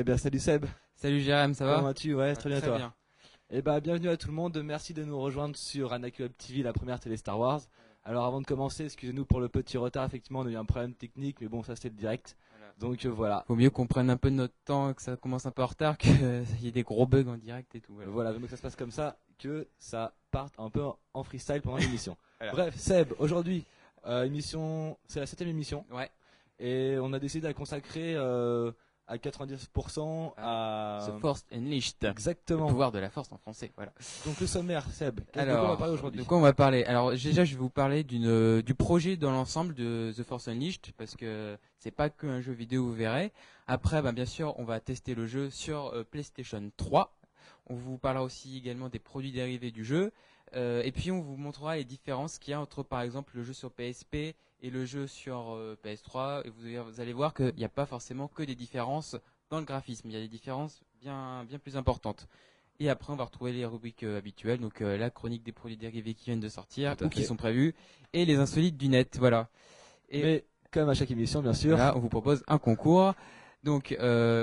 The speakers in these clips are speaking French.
Eh bien, salut Seb. Salut Jérém, ça va Comment vas-tu? Ouais, très bien Très toi. bien. Eh ben, bienvenue à tout le monde. Merci de nous rejoindre sur Anakin Web TV, la première télé Star Wars. Alors, avant de commencer, excusez-nous pour le petit retard. Effectivement, on a eu un problème technique, mais bon, ça c'était le direct. Voilà. Donc euh, voilà. Faut mieux qu'on prenne un peu de notre temps, que ça commence un peu en retard, qu'il y ait des gros bugs en direct et tout. Euh, Voilà. Voilà, donc ça se passe comme ça, que ça parte un peu en freestyle pendant l'émission. Voilà. Bref, Seb, aujourd'hui, euh, émission, c'est la septième émission, Ouais. et on a décidé de la consacrer euh, à 90% à. The Force Unleashed. Le Exactement. pouvoir de la force en français. Voilà. Donc le sommaire, Seb. de quoi Alors, on va parler aujourd'hui de quoi on va parler? Alors déjà, je vais vous parler d'une euh, du projet dans l'ensemble de The Force Unleashed parce que c'est pas qu'un jeu vidéo, vous verrez. Après, ben, bien sûr, on va tester le jeu sur euh, PlayStation 3. On vous parlera aussi également des produits dérivés du jeu. Euh, et puis on vous montrera les différences qu'il y a entre par exemple le jeu sur PSP et le jeu sur euh, PS3. Et vous, allez- vous allez voir qu'il n'y a pas forcément que des différences dans le graphisme. Il y a des différences bien, bien plus importantes. Et après, on va retrouver les rubriques euh, habituelles, donc euh, la chronique des produits dérivés qui viennent de sortir ou qui sont prévus, et les insolites du net. Voilà. Et Mais comme à chaque émission, bien sûr. là, on vous propose un concours. Donc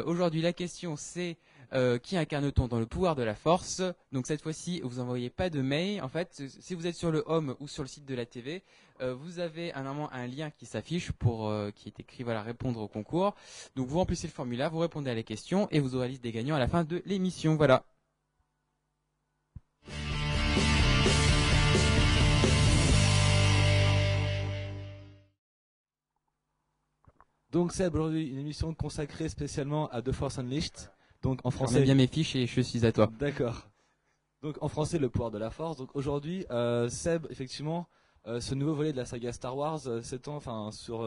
aujourd'hui, la question c'est euh, qui incarne-t-on dans le pouvoir de la force Donc cette fois-ci, vous envoyez pas de mail. En fait, si vous êtes sur le home ou sur le site de la TV, euh, vous avez un, un lien qui s'affiche pour euh, qui est écrit voilà répondre au concours. Donc vous remplissez le formulaire, vous répondez à la question et vous aurez la liste des gagnants à la fin de l'émission. Voilà. Donc Seb, aujourd'hui, une émission consacrée spécialement à The Force Unleashed. Donc en français. bien mes fiches et je suis à toi. D'accord. Donc en français, le pouvoir de la force. Donc aujourd'hui, euh, Seb, effectivement, euh, ce nouveau volet de la saga Star Wars euh, s'étend, enfin sur,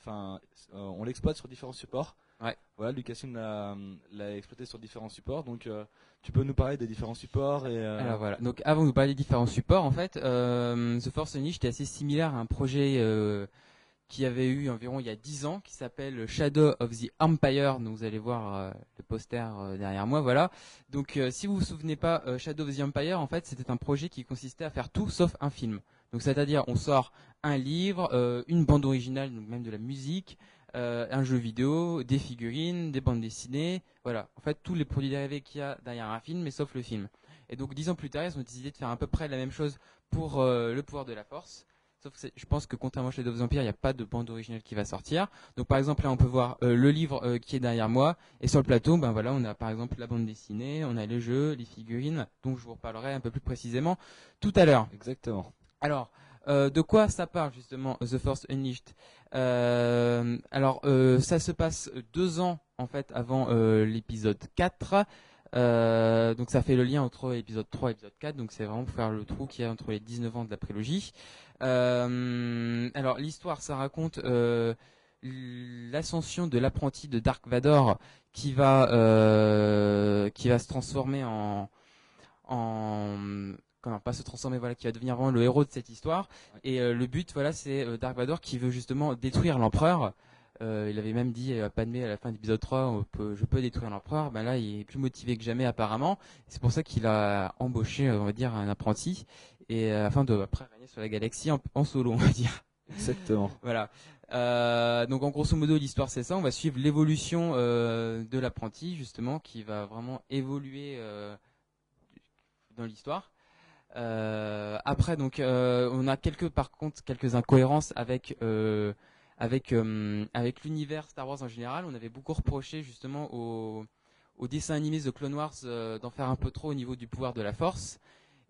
enfin, on l'exploite sur différents supports. Ouais. Voilà, Lucasfilm l'a, l'a exploité sur différents supports. Donc euh, tu peux nous parler des différents supports et. euh, Alors voilà. Donc avant de vous parler des différents supports, en fait, euh, The Force Unleashed est assez similaire à un projet qui avait eu environ il y a 10 ans, qui s'appelle Shadow of the Empire. Donc vous allez voir euh, le poster euh, derrière moi, voilà. Donc euh, si vous vous souvenez pas, Shadow of the Empire, en fait, c'était un projet qui consistait à faire tout sauf un film. Donc c'est-à-dire, on sort un livre, une bande originale, donc même de la musique, un jeu vidéo, des figurines, des bandes dessinées, voilà. En fait, tous les produits dérivés qu'il y a derrière un film, mais sauf le film. Et donc dix ans plus tard, ils ont décidé de faire à peu près la même chose pour le pouvoir de la force. Sauf que je pense que contrairement à Shadow of the Empire, il n'y a pas de bande originale qui va sortir. Donc par exemple là, on peut voir euh, le livre euh, qui est derrière moi, et sur le plateau, ben voilà, on a par exemple la bande dessinée, on a les jeux, les figurines, dont je vous reparlerai un peu plus précisément tout à l'heure. Exactement. Alors, euh, de quoi ça parle justement The Force Unleashed? Alors, ça se passe deux ans en fait avant l'épisode 4. Euh, donc ça fait le lien entre l'épisode 3 et l'épisode 4. Donc c'est vraiment pour faire le trou qu'il y a entre les 19 ans de la prélogie. Euh, alors l'histoire, ça raconte euh, l'ascension de l'apprenti de Dark Vador qui va euh, qui va se transformer en en comment pas se transformer voilà qui va devenir vraiment le héros de cette histoire. Et euh, le but voilà c'est euh, Dark Vador qui veut justement détruire l'empereur. Il avait même dit à Padmé à la fin de l'épisode 3 on peut, je peux détruire l'empereur. Ben là il est plus motivé que jamais apparemment. C'est pour ça qu'il a embauché on va dire un apprenti et euh, afin de après régner sur la galaxie en, en solo on va dire Exactement. voilà. Euh, donc en grosso modo l'histoire c'est ça. On va suivre l'évolution euh, de l'apprenti justement qui va vraiment évoluer euh, dans l'histoire. Après donc on a quelques par contre quelques incohérences avec avec avec l'univers Star Wars en général. On avait beaucoup reproché justement au au dessin animé The Clone Wars d'en faire un peu trop au niveau du pouvoir de la Force.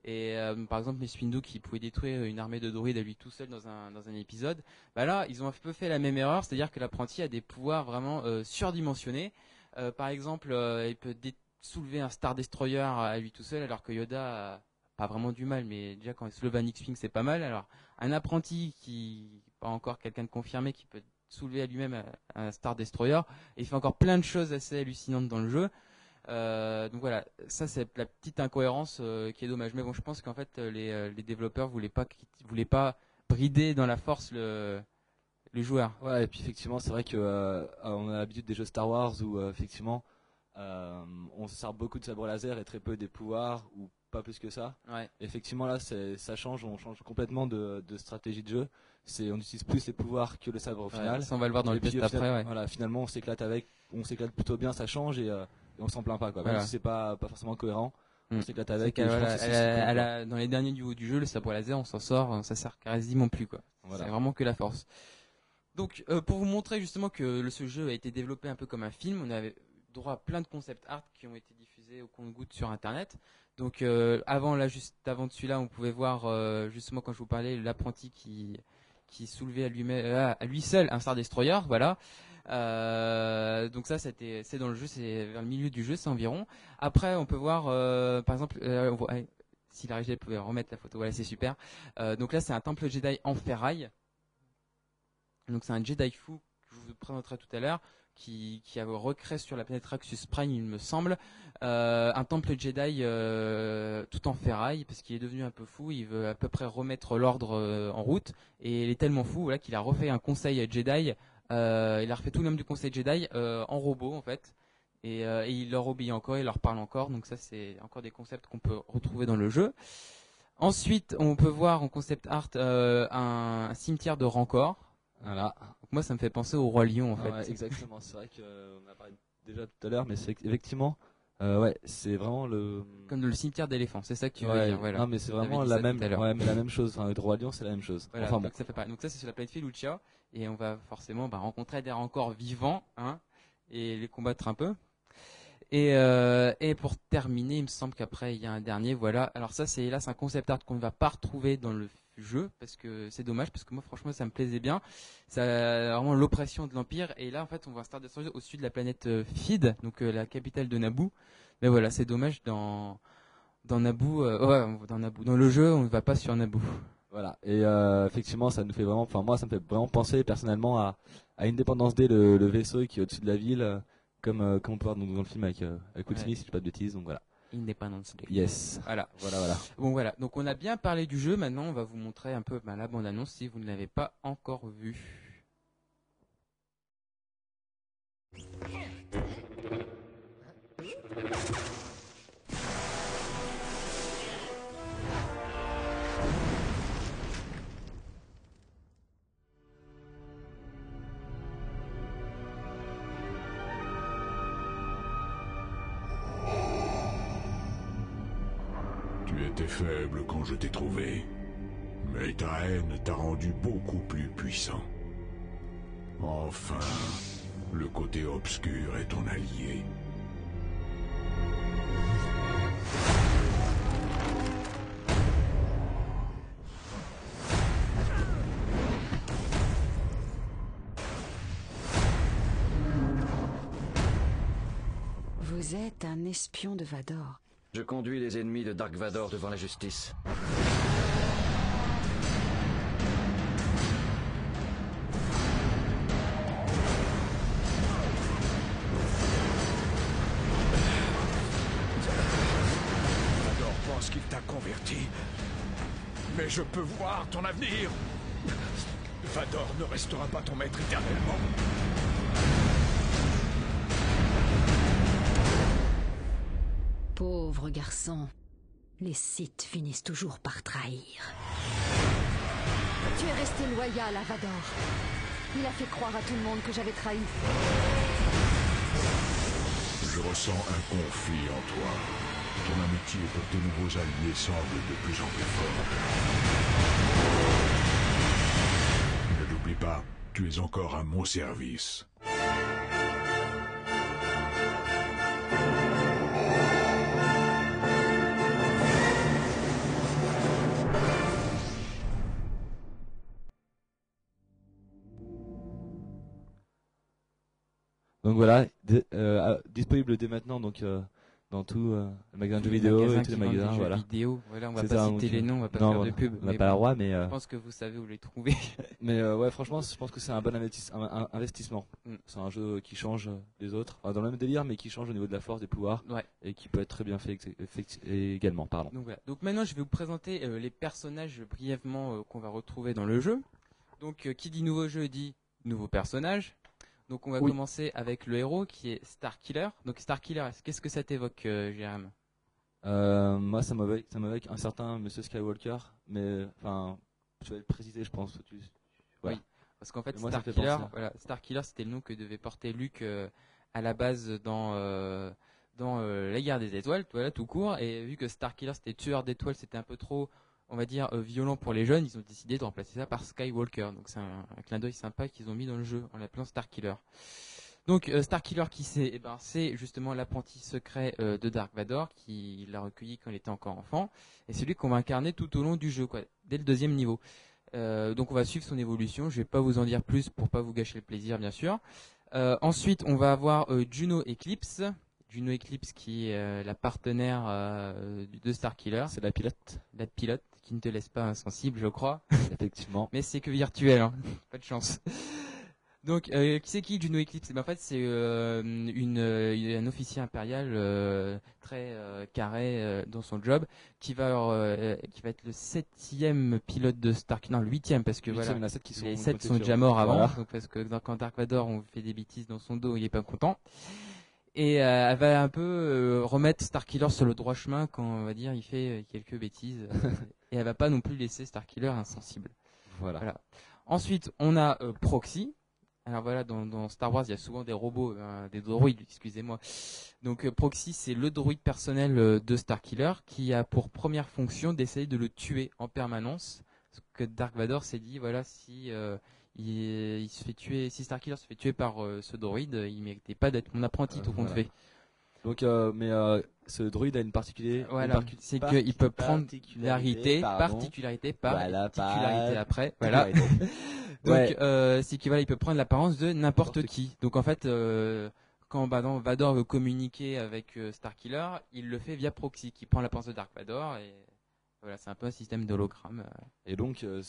Et euh, par exemple, Mace Windu qui pouvait détruire une armée de droïdes à lui tout seul dans un, dans un épisode. Bah là, ils ont un peu fait la même erreur, c'est-à-dire que l'apprenti a des pouvoirs vraiment euh, surdimensionnés. Euh, par exemple, il peut soulever un Star Destroyer à lui tout seul, alors que Yoda a pas vraiment du mal, mais déjà quand il soulève un X-Wing, c'est pas mal. Alors, un apprenti qui, pas encore quelqu'un de confirmé, qui peut soulever à lui-même un- un Star Destroyer, et il fait encore plein de choses assez hallucinantes dans le jeu. Euh, donc voilà, ça c'est la petite incohérence euh, qui est dommage. Mais bon, je pense qu'en fait euh, les, les développeurs voulaient pas voulaient pas brider dans la force le le joueur. Ouais, et puis effectivement, c'est vrai que euh, on a l'habitude des jeux Star Wars où effectivement on se sert beaucoup de sabre laser et très peu des pouvoirs ou pas plus que ça. Ouais. Effectivement, là, ça change, on change complètement de, de stratégie de jeu. C'est, on utilise plus les pouvoirs que le sabre au Ouais, final. ça, on va le voir dans Et le puis, test au final, après. Ouais. Voilà, finalement, on s'éclate avec, on s'éclate plutôt bien, ça change et, et on s'en plaint pas, quoi. Même Voilà. si c'est pas, pas forcément cohérent, on Mm. s'éclate avec. voilà, elle elle a- dans les derniers niveaux du jeu, le sabre laser, on s'en sort, ça sert quasiment plus quoi. Voilà. C'est vraiment que la force. Donc, euh, pour vous montrer justement que ce jeu a été développé un peu comme un film, on avait droit à plein de concept art qui ont été diffusés au compte-goutte sur Internet. Donc, euh, avant là, juste avant de celui-là, on pouvait voir euh, justement quand je vous parlais l'apprenti qui qui soulevait à lui à lui seul un Star Destroyer, voilà. Euh, donc ça, c'était c'est dans le jeu, c'est vers le milieu du jeu, c'est environ. Après, on peut voir, euh, par exemple, euh, on voit- allez, si la régie pouvait remettre la photo, voilà, c'est super. Euh, donc là, c'est un temple Jedi en ferraille. Donc c'est un Jedi fou que je vous présenterai tout à l'heure, qui, qui a recréé sur la planète Raxus Prime, il me semble, un temple Jedi tout en ferraille, parce qu'il est devenu un peu fou, il veut à peu près remettre l'ordre en route, et il est tellement fou voilà, qu'il a refait un conseil Jedi, euh, il a refait tout le nom du conseil Jedi euh, en robot en fait. Et, euh, et il leur obéit encore, il leur parle encore, donc ça c'est encore des concepts qu'on peut retrouver dans le jeu. Ensuite, on peut voir en concept art un, un cimetière de Rancor. Voilà. Donc moi, ça me fait penser au roi lion en fait. Ouais, exactement. C'est vrai qu'on a parlé déjà tout à l'heure, mais c'est effectivement, euh, ouais, c'est vraiment le. Comme le cimetière d'éléphants, c'est ça que tu veux dire. Voilà. Non, mais c'est vraiment la même, ouais, mais la même chose. Enfin, le roi lion, c'est la même chose. Voilà, enfin bon. donc ça fait pareil. Donc ça c'est sur la planète Felucia et on va forcément bah, rencontrer des encore vivants, hein, et les combattre un peu. Et, euh, et pour terminer, il me semble qu'après il y a un dernier, voilà. Alors ça c'est hélas un concept art qu'on ne va pas retrouver dans le jeu parce que c'est dommage parce que moi franchement ça me plaisait bien. Ça vraiment l'oppression de l'empire et là en fait on voit Star Destroyer au-dessus de la planète euh, Fid, donc euh, la capitale de Naboo. Mais voilà, c'est dommage dans dans Naboo, dans dans le jeu on ne va pas sur Naboo. Voilà. Et euh, effectivement, ça nous fait vraiment, enfin moi, ça me fait vraiment penser personnellement à, à Independence Day, le, le vaisseau qui est au-dessus de la ville, euh, comme euh, comme on peut voir dans, dans le film avec euh, avec Will Ouais. Smith, si je dis pas de bêtises. Donc voilà. Independence Day. Yes. Voilà. Voilà, voilà. Bon voilà, donc on a bien parlé du jeu, maintenant on va vous montrer un peu ben, la bande-annonce si vous ne l'avez pas encore vue. Faible quand je t'ai trouvé, mais ta haine t'a rendu beaucoup plus puissant. Enfin, le côté obscur est ton allié. Vous êtes un espion de Vador. Je conduis les ennemis de Dark Vador devant la justice. Vador pense qu'il t'a converti, mais je peux voir ton avenir. Vador ne restera pas ton maître éternellement. Pauvre garçon. Les Sith finissent toujours par trahir. Tu es resté loyal à Vador. Il a fait croire à tout le monde que j'avais trahi. Je ressens un conflit en toi. Ton amitié pour tes nouveaux alliés semble de plus en plus forte. Ne l'oublie pas, tu es encore à mon service. Donc voilà, euh, disponible dès maintenant donc euh, dans tout euh, le magasin de jeux vidéo et tous les magasins, voilà. vidéo. Voilà, on va pas ça, citer les euh, noms, on va pas non, faire voilà, de pub. On n'a mais pas mais Je pense que vous savez où les trouver. mais ouais, franchement, je pense que c'est un bon investis- un- un investissement. Mm. C'est un jeu qui change des autres, Enfin, dans le même délire, mais qui change au niveau de la force, des pouvoirs, Ouais. et qui peut être très bien fait également. Pardon. Donc voilà. Donc maintenant, je vais vous présenter les personnages brièvement qu'on va retrouver dans le jeu. Donc qui dit nouveau jeu dit nouveau personnage. Donc on va Oui. commencer avec le héros qui est Starkiller. Donc Starkiller, qu'est-ce que ça t'évoque, euh, Jérém Euh, moi, ça m'évoque, ça m'évoque un certain Monsieur Skywalker, mais enfin, tu vas le préciser, je pense. Tu. Oui. Parce qu'en fait, Starkiller, voilà, Starkiller, c'était le nom que devait porter Luke euh, à la base dans euh, dans la guerre des étoiles, voilà, tout court. Et vu que Starkiller c'était tueur d'étoiles, c'était un peu trop, on va dire, euh, violent pour les jeunes, ils ont décidé de remplacer ça par Skywalker. Donc c'est un, un clin d'œil sympa qu'ils ont mis dans le jeu en l'appelant Starkiller. Donc euh, Starkiller qui c'est eh ben, c'est justement l'apprenti secret euh, de Dark Vador qui l'a recueilli quand il était encore enfant et c'est lui qu'on va incarner tout au long du jeu quoi, dès le deuxième niveau. Euh, donc on va suivre son évolution. Je vais pas vous en dire plus pour pas vous gâcher le plaisir, bien sûr. Ensuite, on va avoir Juno Eclipse. Juno Eclipse qui est la partenaire de Starkiller, C'est la pilote, la pilote qui ne te laisse pas insensible, je crois. effectivement. Mais c'est que virtuel, hein. pas de chance. Donc, euh, qui c'est qui Juno Eclipse? Ben, En fait, c'est euh, une, euh, un officier impérial euh, très carré dans son job, qui va, qui va être le septième pilote de Stark, non, le huitième, parce que voilà, il y en a sept qui sont. les sept sont déjà morts avant, Voilà. donc parce que dans- quand Dark Vador on fait des bêtises dans son dos, il est pas content. Et euh, elle va un peu euh, remettre Starkiller sur le droit chemin quand on va dire il fait euh, quelques bêtises et elle va pas non plus laisser Starkiller insensible. Voilà. Voilà. Ensuite, on a euh, Proxy. Alors voilà, dans, dans Star Wars, il y a souvent des robots, des droïdes, excusez-moi. Donc Proxy, c'est le droïde personnel de Starkiller qui a pour première fonction d'essayer de le tuer en permanence. Parce que Dark Vador s'est dit, voilà, si il, il se fait tuer, si Starkiller se fait tuer par euh, ce droïde, il méritait pas d'être mon apprenti Euh, tout compte voilà. fait. Donc, euh, mais euh, ce droïde a une particularité. Voilà, c'est qu'il peut prendre particularité, particularité par Voilà, particularité par- après. Voilà. Donc, Ouais. euh, c'est qu'il voilà, il peut prendre l'apparence de n'importe qui. Donc, en fait, euh, quand Vador veut communiquer avec euh, Starkiller, il le fait via proxy, qui prend l'apparence de Dark Vador. Et voilà, c'est un peu un système d'hologramme. euh. Et donc, euh,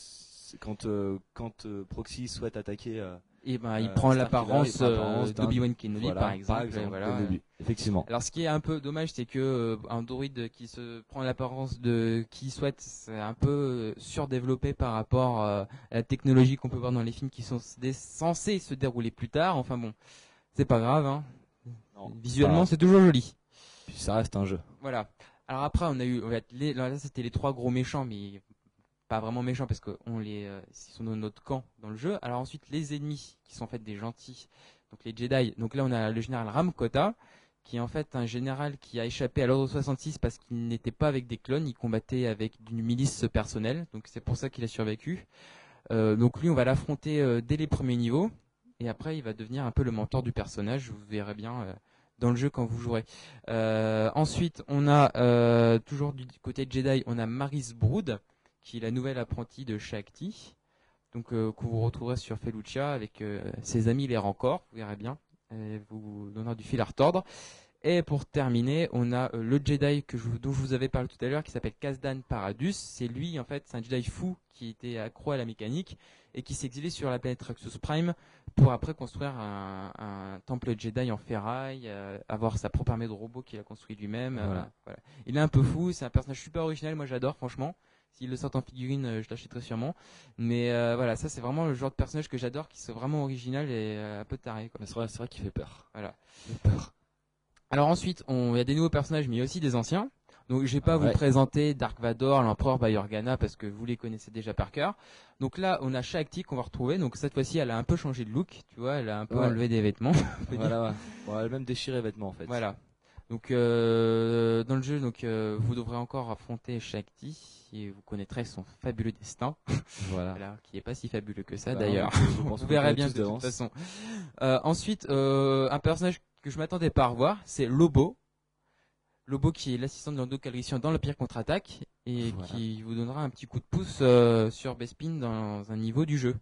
quand euh, quand euh, Proxy souhaite attaquer, Et ben, il Euh, prend Starkiller, l'apparence il prend l'apparence d'Obi-Wan Kenobi, voilà, par exemple. voilà. Effectivement. Alors ce qui est un peu dommage, c'est que un droïde qui se prend l'apparence de qui souhaite, c'est un peu surdéveloppé par rapport à la technologie qu'on peut voir dans les films qui sont censés se dérouler plus tard. Enfin bon, c'est pas grave. Hein. Non, Visuellement, c'est toujours joli. puis ça reste un jeu. Voilà. Alors après, on a eu, là c'était les trois gros méchants, mais pas vraiment méchants parce que on les, euh, ils sont dans notre camp dans le jeu. Alors ensuite, les ennemis qui sont en fait des gentils, donc les Jedi. Donc là, on a le général Ramkota, qui est en fait un général qui a échappé à l'ordre 66 parce qu'il n'était pas avec des clones, il combattait avec une milice personnelle. Donc c'est pour ça qu'il a survécu. Euh, donc lui, on va l'affronter euh, dès les premiers niveaux. Et après, il va devenir un peu le mentor du personnage. Vous verrez bien euh, dans le jeu quand vous jouerez. Euh, ensuite, on a euh, toujours du côté Jedi, on a Maris Brood, qui est la nouvelle apprentie de Shakti, donc euh, que vous retrouverez sur Felucia avec euh, ses amis les Rancors, vous verrez bien, et vous donnera du fil à retordre. Et pour terminer, on a euh, le Jedi que je, vous- dont je vous avais parlé tout à l'heure, qui s'appelle Kazdan Paradus. C'est lui, en fait, c'est un Jedi fou qui était accro à la mécanique et qui s'est exilé sur la planète Raxus Prime pour après construire un, un temple Jedi en ferraille, euh, avoir sa propre armée de robots qu'il a construit lui-même. euh, Voilà. voilà. Il est un peu fou, c'est un personnage super original, moi j'adore franchement. S'il le sort en figurine, euh, je l'achèterai sûrement. Mais euh, voilà, ça c'est vraiment le genre de personnage que j'adore, qui sont vraiment original et euh, un peu taré. C'est vrai, vrai qu'il fait peur. Voilà. Il fait peur. Alors ensuite, on- il y a des nouveaux personnages, mais il y a aussi des anciens. Donc je vais pas Ah vous ouais. présenter Dark Vador, l'empereur Bayorgana, parce que vous les connaissez déjà par cœur. Donc là, on a Shakti qu'on va retrouver. Donc cette fois-ci, elle a un peu changé de look, tu vois, elle a un peu Ouais. enlevé des vêtements. Voilà, ouais. Bon, elle a même déchiré les vêtements en fait. Voilà. Donc euh, dans le jeu, donc euh, vous devrez encore affronter Shakti et vous connaîtrez son fabuleux destin, Voilà. voilà, qui est pas si fabuleux que ça Bah, d'ailleurs. verrez connaît bien de toute façon. Euh, ensuite, euh, un personnage que je m'attendais pas à revoir, c'est Lobo. Lobo qui est l'assistant de Lando Calrissian dans le pire contre-attaque et Voilà. qui vous donnera un petit coup de pouce euh, sur Bespin dans un niveau du jeu.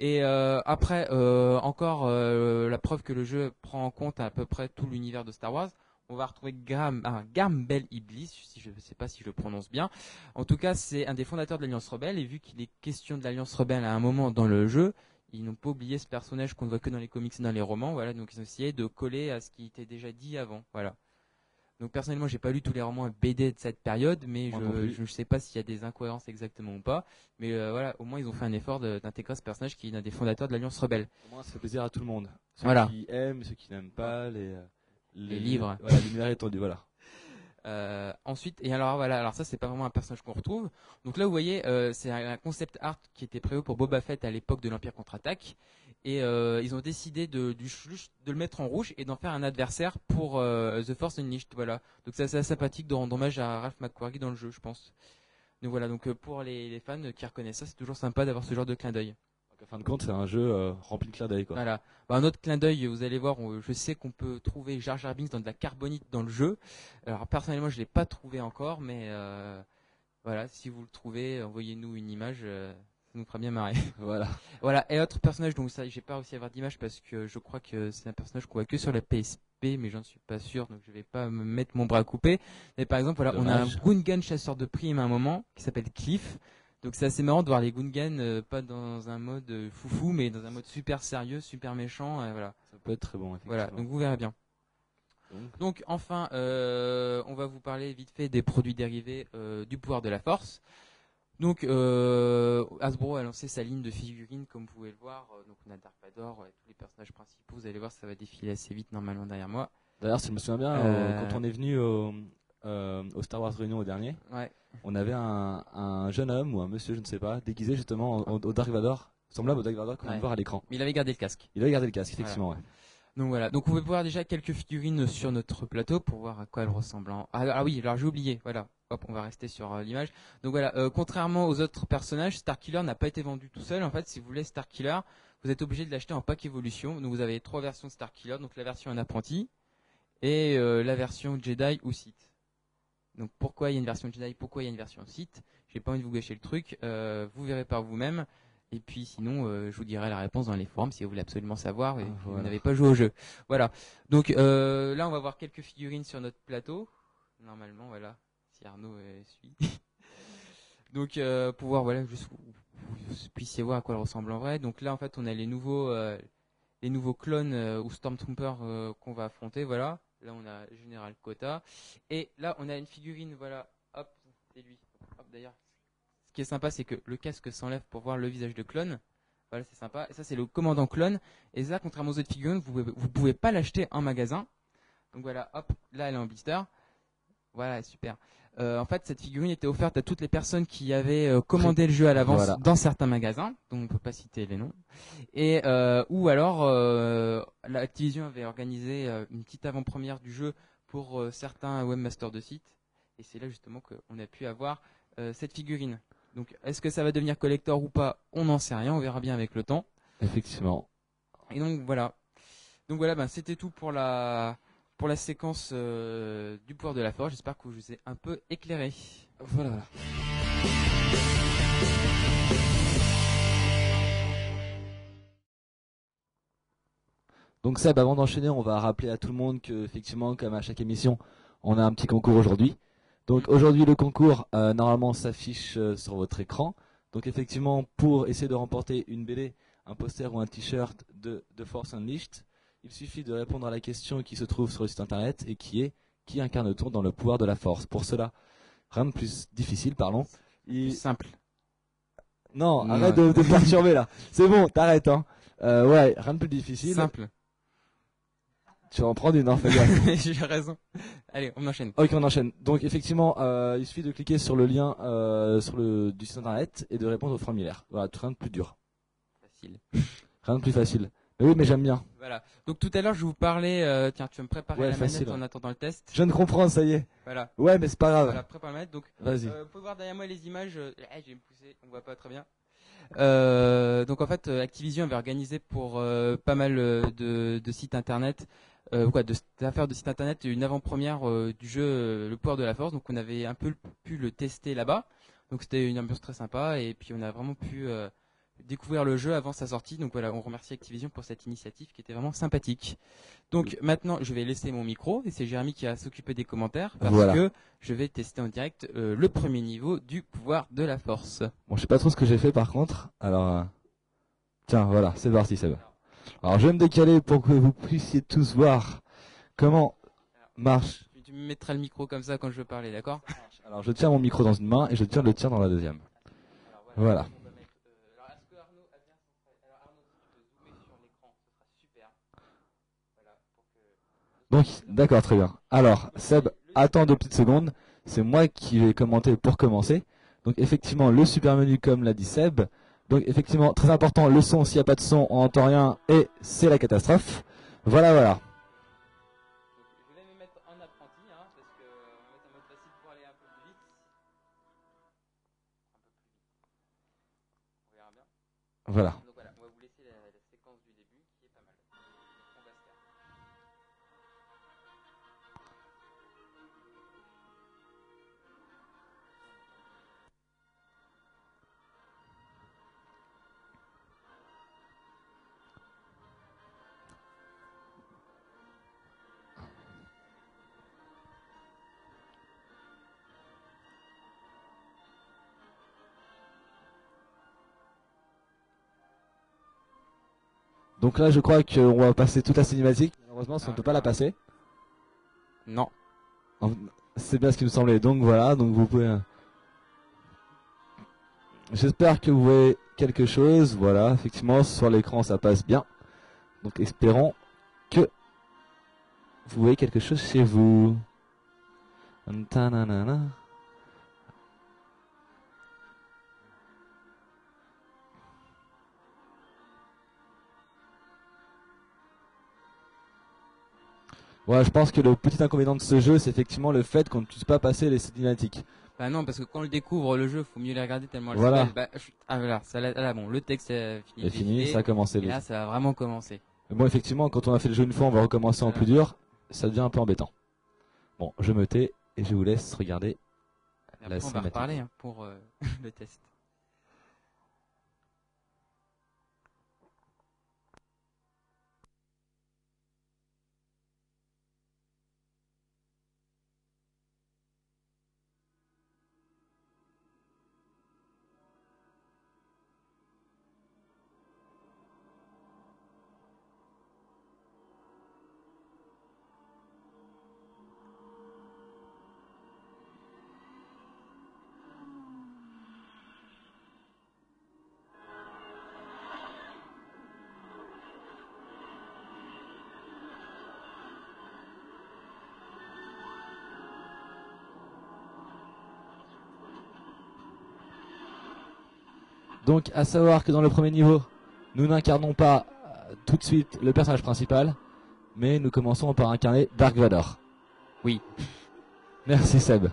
Et euh, après, euh, encore euh, la preuve que le jeu prend en compte à peu près tout l'univers de Star Wars. On va retrouver Graham, ah, Gambel Iblis, si je ne sais pas si je le prononce bien. En tout cas, c'est un des fondateurs de l'Alliance Rebelle, et vu qu'il est question de l'Alliance Rebelle à un moment dans le jeu, ils n'ont pas oublié ce personnage qu'on ne voit que dans les comics et dans les romans, voilà, donc ils ont essayé de coller à ce qui était déjà dit avant, voilà. Donc personnellement, j'ai pas lu tous les romans BD de cette période, mais je ne sais pas s'il y a des incohérences exactement ou pas. Mais euh, voilà, au moins ils ont fait un effort d'intégrer ce personnage qui est l'un des fondateurs de l'Alliance Rebelle. Au moins, ça fait plaisir à tout le monde. Ceux Voilà. qui aiment, ceux qui n'aiment pas, les, Les livres. Voilà, l'univers étendu, voilà. Euh, ensuite, et alors voilà, alors ça c'est pas vraiment un personnage qu'on retrouve. Donc là vous voyez, euh, c'est un concept art qui était prévu pour Boba Fett à l'époque de l'Empire contre-attaque, et euh, ils ont décidé de, du, juste de le mettre en rouge et d'en faire un adversaire pour The Force Unleashed. Voilà, donc c'est assez sympathique de rendre hommage à Ralph McQuarrie dans le jeu, je pense. Donc voilà, donc pour les, les fans qui reconnaissent ça, c'est toujours sympa d'avoir ce genre de clin d'œil. En fin de compte, c'est un jeu euh, rempli de clins d'œil. Voilà. Bah, un autre clin d'œil, vous allez voir, on- je sais qu'on peut trouver Jar Jar Binks dans de la carbonite dans le jeu. Alors personnellement, je l'ai pas trouvé encore, mais euh, voilà, si vous le trouvez, envoyez-nous une image, euh, ça nous fera bien marrer. Voilà. voilà. Et autre personnage, donc ça, j'ai pas réussi à avoir d'image parce que je crois que c'est un personnage qu'on voit que sur la PSP, mais j'en suis pas sûr, donc je vais pas me mettre mon bras à couper. Mais par exemple, voilà, on a un. Gungan chasseur de primes à un moment qui s'appelle Cliff. Donc c'est assez marrant de voir les Gungan euh, pas dans un mode euh, foufou, mais dans un mode super sérieux, super méchant. et voilà. Ça peut être très bon, effectivement. Voilà, donc vous verrez bien. Donc, Donc enfin, euh, on va vous parler vite fait des produits dérivés euh, du pouvoir de la force. Donc euh, Hasbro a lancé sa ligne de figurines, comme vous pouvez le voir. Euh, Donc on a Dark Vador, tous les personnages principaux. Vous allez voir, ça va défiler assez vite normalement derrière moi. D'ailleurs, si je me souviens bien, Euh, euh, quand on est venu au, euh, au Star Wars Réunion au dernier, Ouais. on avait un, un jeune homme ou un monsieur, je ne sais pas, déguisé justement au, au Dark Vador, semblable au Dark Vador qu'on vient Ouais. de voir à l'écran. Mais il avait gardé le casque. Il avait gardé le casque, effectivement. ouais. Donc voilà. Donc vous pouvez voir déjà quelques figurines sur notre plateau pour voir à quoi elles ressemblent. hein. Ah, ah oui, alors j'ai oublié. Voilà. Hop, on va rester sur euh, l'image. Donc voilà. euh, contrairement aux autres personnages, Starkiller n'a pas été vendu tout seul. En fait, si vous voulez Starkiller, vous êtes obligé de l'acheter en pack évolution. Donc vous avez trois versions de Starkiller. Donc la version en apprenti et euh, la version Jedi ou Sith. Donc pourquoi il y a une version Jedi, pourquoi il y a une version Sith? J'ai pas envie de vous gâcher le truc. euh, vous verrez par vous-même. Et puis sinon, euh, je vous dirai la réponse dans les forums si vous voulez absolument savoir et Ah, vous n'avez pas joué au jeu. Voilà. Donc euh, là, on va voir quelques figurines sur notre plateau. Normalement, voilà. Si Arnaud suit. Donc pour voir, voilà, juste vous, vous puissiez voir à quoi elles ressemblent en vrai. Donc là, en fait, on a les nouveaux, les nouveaux clones ou Stormtroopers qu'on va affronter. Voilà. Là, on a Général Kota. Et là, on a une figurine. Voilà. Hop, c'est lui. Hop, d'ailleurs. Ce qui est sympa, c'est que le casque s'enlève pour voir le visage de clone. Voilà, c'est sympa. Et ça, c'est le commandant clone. Et ça, contrairement aux autres figurines, vous pouvez, vous pouvez pas l'acheter en magasin. Donc voilà, hop, là elle est en blister. Voilà, super. Euh, en fait, cette figurine était offerte à toutes les personnes qui avaient euh, commandé le jeu à l'avance Voilà. dans certains magasins, donc on peut pas citer les noms. Et euh, ou alors, la Activision avait organisé une petite avant-première du jeu pour certains webmasters de sites. Et c'est là justement qu'on a pu avoir cette figurine. Donc, est-ce que ça va devenir collector ou pas? On n'en sait rien, on verra bien avec le temps. Effectivement. Et donc voilà. Donc voilà, ben, c'était tout pour la pour la séquence euh, du pouvoir de la force. J'espère que je vous ai un peu éclairé. Voilà, voilà. Donc Seb, avant d'enchaîner, on va rappeler à tout le monde que effectivement, comme à chaque émission, on a un petit concours aujourd'hui. Donc aujourd'hui, le concours euh, normalement s'affiche euh, sur votre écran. Donc effectivement, pour essayer de remporter une BD, un poster ou un t-shirt de, de Force Unleashed, il suffit de répondre à la question qui se trouve sur le site internet et qui est qui incarne-t-on dans le pouvoir de la Force? Pour cela, rien de plus difficile, parlons. Il- Simple. non, arrête de de perturber là. C'est bon, t'arrêtes hein. Euh, ouais, rien de plus difficile. Simple. Tu vas en prendre une, hein, fais gaffe. J'ai raison. Allez, on enchaîne. Ok, on enchaîne. Donc effectivement, euh, il suffit de cliquer sur le lien euh, sur le du site internet et de répondre au formulaire. Voilà, rien de plus dur, Facile. rien de plus facile. Oui, mais j'aime bien. Voilà. Donc tout à l'heure, je vous parlais. euh, tiens, tu vas me préparer Ouais, la facile, manette en attendant le test. Je viens de comprendre, ça y est. Voilà. Ouais, mais c'est pas grave. Voilà, prépare la manette. Donc Vas-y. Euh, vous pouvez voir derrière moi les images. euh, eh, je vais me pousser, on voit pas très bien. Euh, donc en fait, euh, Activision avait organisé pour pas mal de, de sites internet, quoi, de d'affaires de sites internet, une avant-première du jeu Le Pouvoir de la Force. Donc on avait un peu pu le tester là-bas. Donc c'était une ambiance très sympa et puis on a vraiment pu découvrir le jeu avant sa sortie. Donc voilà, on remercie Activision pour cette initiative qui était vraiment sympathique. Donc maintenant, je vais laisser mon micro et c'est Jérémy qui va s'occuper des commentaires parce Voilà. que je vais tester en direct euh, le premier niveau du pouvoir de la force. Bon, je sais pas trop ce que j'ai fait par contre. Alors, euh, tiens, voilà, c'est parti, Seb. Alors, je vais me décaler pour que vous puissiez tous voir comment marche. Tu- Tu me mettras le micro comme ça quand je veux parler, d'accord? Alors, je tiens mon micro dans une main et je tiens le tien dans la deuxième. Voilà. On va mettre, euh, alors, est-ce que Arnaud a bien son- alors, Arnaud, si tu peux zoomer sur l'écran, ce sera super. Voilà, pour que- Donc, d'accord, très bien. Alors, Seb, attends deux petites secondes. C'est moi qui vais commenter pour commencer. Donc effectivement, le super menu comme l'a dit Seb. Donc effectivement, très important, le son, s'il n'y a pas de son, on n'entend rien et c'est la catastrophe. Voilà, voilà. Donc, Donc là, je crois qu'on va passer toute la cinématique. Malheureusement, si on ne peut pas la passer. Non. C'est bien ce qui me semblait. Donc voilà, donc vous pouvez. euh, J'espère que vous voyez quelque chose. Voilà, effectivement, sur l'écran ça passe bien. Donc espérons que vous voyez quelque chose chez vous. Ta-na-na-na. Ouais, je pense que le petit inconvénient de ce jeu, c'est effectivement le fait qu'on ne puisse pas passer les cinématiques. Bah non, parce que quand on le découvre le jeu, faut mieux les regarder tellement elles Voilà. Bah, je- Ah voilà, ça, là, là, bon, le texte est fini. C'est de fini, ça a commencé. Et là, ça va vraiment commencer. Bon, effectivement, quand on a fait le jeu une fois, on va recommencer en plus dur. Ça devient un peu embêtant. Bon, je me tais et je vous laisse regarder. Et Après, La on va reparler hein, pour euh, le test. Donc, à savoir que dans le premier niveau, nous n'incarnons pas euh, tout de suite le personnage principal, mais nous commençons par incarner Dark Vador. Oui. Merci Seb.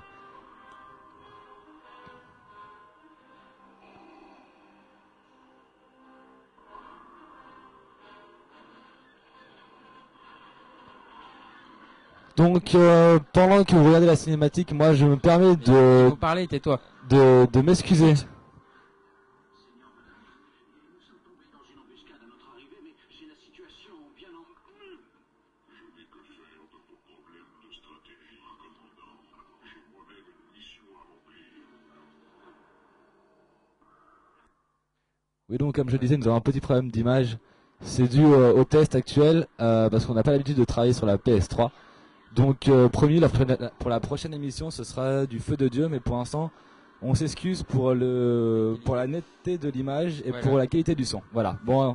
Donc, euh, pendant que vous regardez la cinématique, moi je me permets de, Faut parler, tais-toi. de, de m'excuser. Oui, donc comme je disais, nous avons un petit problème d'image. C'est dû euh, au test actuel, euh, parce qu'on n'a pas l'habitude de travailler sur la PS3. Donc, euh, promis, la prochaine- pour la prochaine émission, ce sera du feu de Dieu, mais pour l'instant, on s'excuse pour le pour la netteté de l'image et Voilà. pour la qualité du son. Voilà. Bon, euh,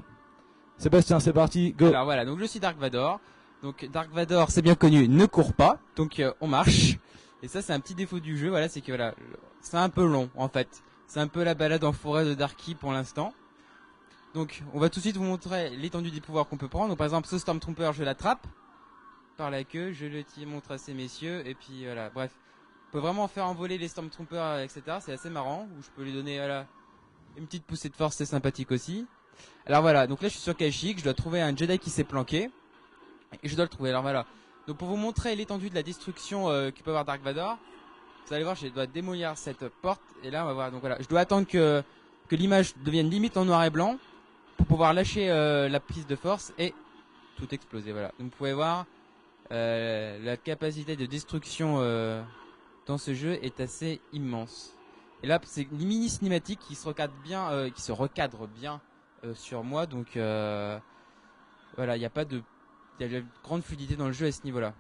Sébastien, c'est parti, go. Alors voilà, donc je suis Dark Vador. Donc Dark Vador, c'est bien connu, ne court pas. Donc euh, on marche. Et ça, c'est un petit défaut du jeu. Voilà, c'est que voilà, c'est un peu long en fait. C'est un peu la balade en forêt de Darky pour l'instant. Donc on va tout de suite vous montrer l'étendue des pouvoirs qu'on peut prendre. Donc par exemple, ce Stormtrooper, je l'attrape par la queue, je le montre à ces messieurs, et puis voilà. Bref, on peut vraiment faire envoler les Stormtroopers, euh, etc. C'est assez marrant. Ou je peux lui donner voilà une petite poussée de force, c'est sympathique aussi. Alors voilà, donc là je suis sur Kashyyyk, je dois trouver un Jedi qui s'est planqué. Et je dois le trouver. Alors voilà. Donc pour vous montrer l'étendue de la destruction euh, peut avoir Dark Vador, vous allez voir, je dois démolir cette porte. Et là on va voir. Donc voilà, je dois attendre que, que l'image devienne limite en noir et blanc pour pouvoir lâcher euh, la prise de force et tout exploser. Voilà. Donc vous pouvez voir euh, la capacité de destruction euh, dans ce jeu est assez immense. Et là c'est une mini cinématique qui se recadre bien, qui se recadre bien sur moi. Donc voilà, il n'y a pas de, y a de grande fluidité dans le jeu à ce niveau-là.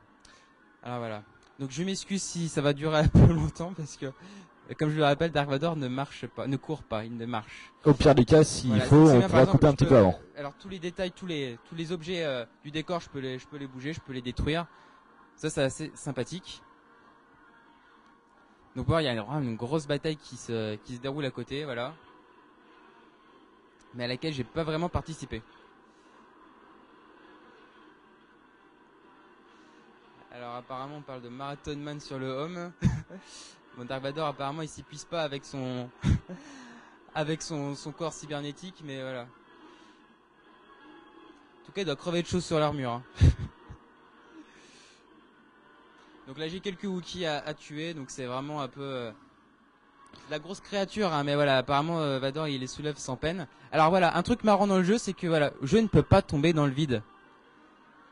Alors voilà. Donc je m'excuse si ça va durer un peu longtemps parce que, comme je le rappelle, Dark Vador ne marche pas, ne court pas, il ne marche. Au pire des cas, s'il Voilà, faut, on pourra couper un petit peux- peu avant. Alors tous les détails, tous les tous les objets euh, du décor, je peux les je peux les bouger, je peux les détruire. Ça c'est assez sympathique. Donc voilà, il y a vraiment une grosse bataille qui se, qui se déroule à côté, voilà. Mais à laquelle j'ai pas vraiment participé. Alors apparemment on parle de Marathon Man sur le home. bon Dark Vador apparemment il s'épuise pas avec son avec son, corps cybernétique mais voilà. En tout cas il doit crever de choses sur l'armure. hein. donc là j'ai quelques Wookiees à, à tuer donc c'est vraiment un peu euh, la grosse créature hein, mais voilà apparemment euh, Vador il les soulève sans peine. Alors voilà un truc marrant dans le jeu c'est que voilà je ne peux pas tomber dans le vide.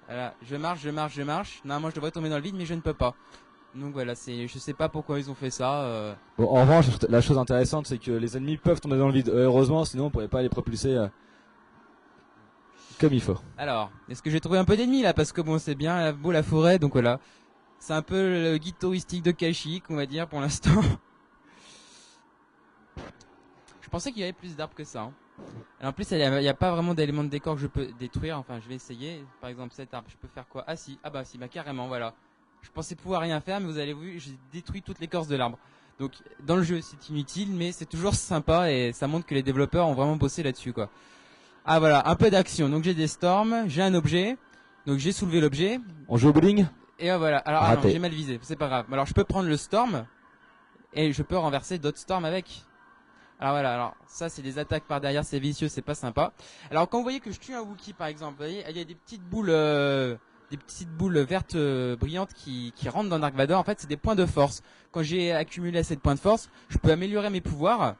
Voilà, je marche, je marche, je marche. Normalement, je devrais tomber dans le vide, mais je ne peux pas. Donc voilà, c'est, je sais pas pourquoi ils ont fait ça. euh. Bon, en revanche, la chose intéressante, c'est que les ennemis peuvent tomber dans le vide. Euh, heureusement, sinon on pourrait pas les propulser euh, comme il faut. Alors, est-ce que j'ai trouvé un peu d'ennemis là? Parce que bon, c'est bien la- beau la forêt, donc voilà. C'est un peu le guide touristique de Kashyyyk, on va dire, pour l'instant. Je pensais qu'il y avait plus d'arbres que ça. hein. Alors en plus, il n'y a pas vraiment d'éléments de décor que je peux détruire. Enfin, je vais essayer. Par exemple, cet arbre, je peux faire quoi? Ah si, ah bah si, bah carrément, voilà. Je pensais pouvoir rien faire, mais vous avez vu, j'ai détruit toute l'écorce de l'arbre. Donc dans le jeu, c'est inutile, mais c'est toujours sympa et ça montre que les développeurs ont vraiment bossé là-dessus, quoi. Ah voilà, un peu d'action. Donc j'ai des storms, j'ai un objet. Donc j'ai soulevé l'objet. On joue au bowling? Et euh, voilà. Alors ah non, j'ai mal visé, c'est pas grave. Alors je peux prendre le storm et je peux renverser d'autres storms avec. Alors voilà, alors ça c'est des attaques par derrière, c'est vicieux, c'est pas sympa. Alors quand vous voyez que je tue un Wookie par exemple, vous voyez, il y a des petites boules euh, des petites boules vertes euh, brillantes qui, rentrent dans Dark Vador, en fait c'est des points de force. Quand j'ai accumulé assez de points de force, je peux améliorer mes pouvoirs.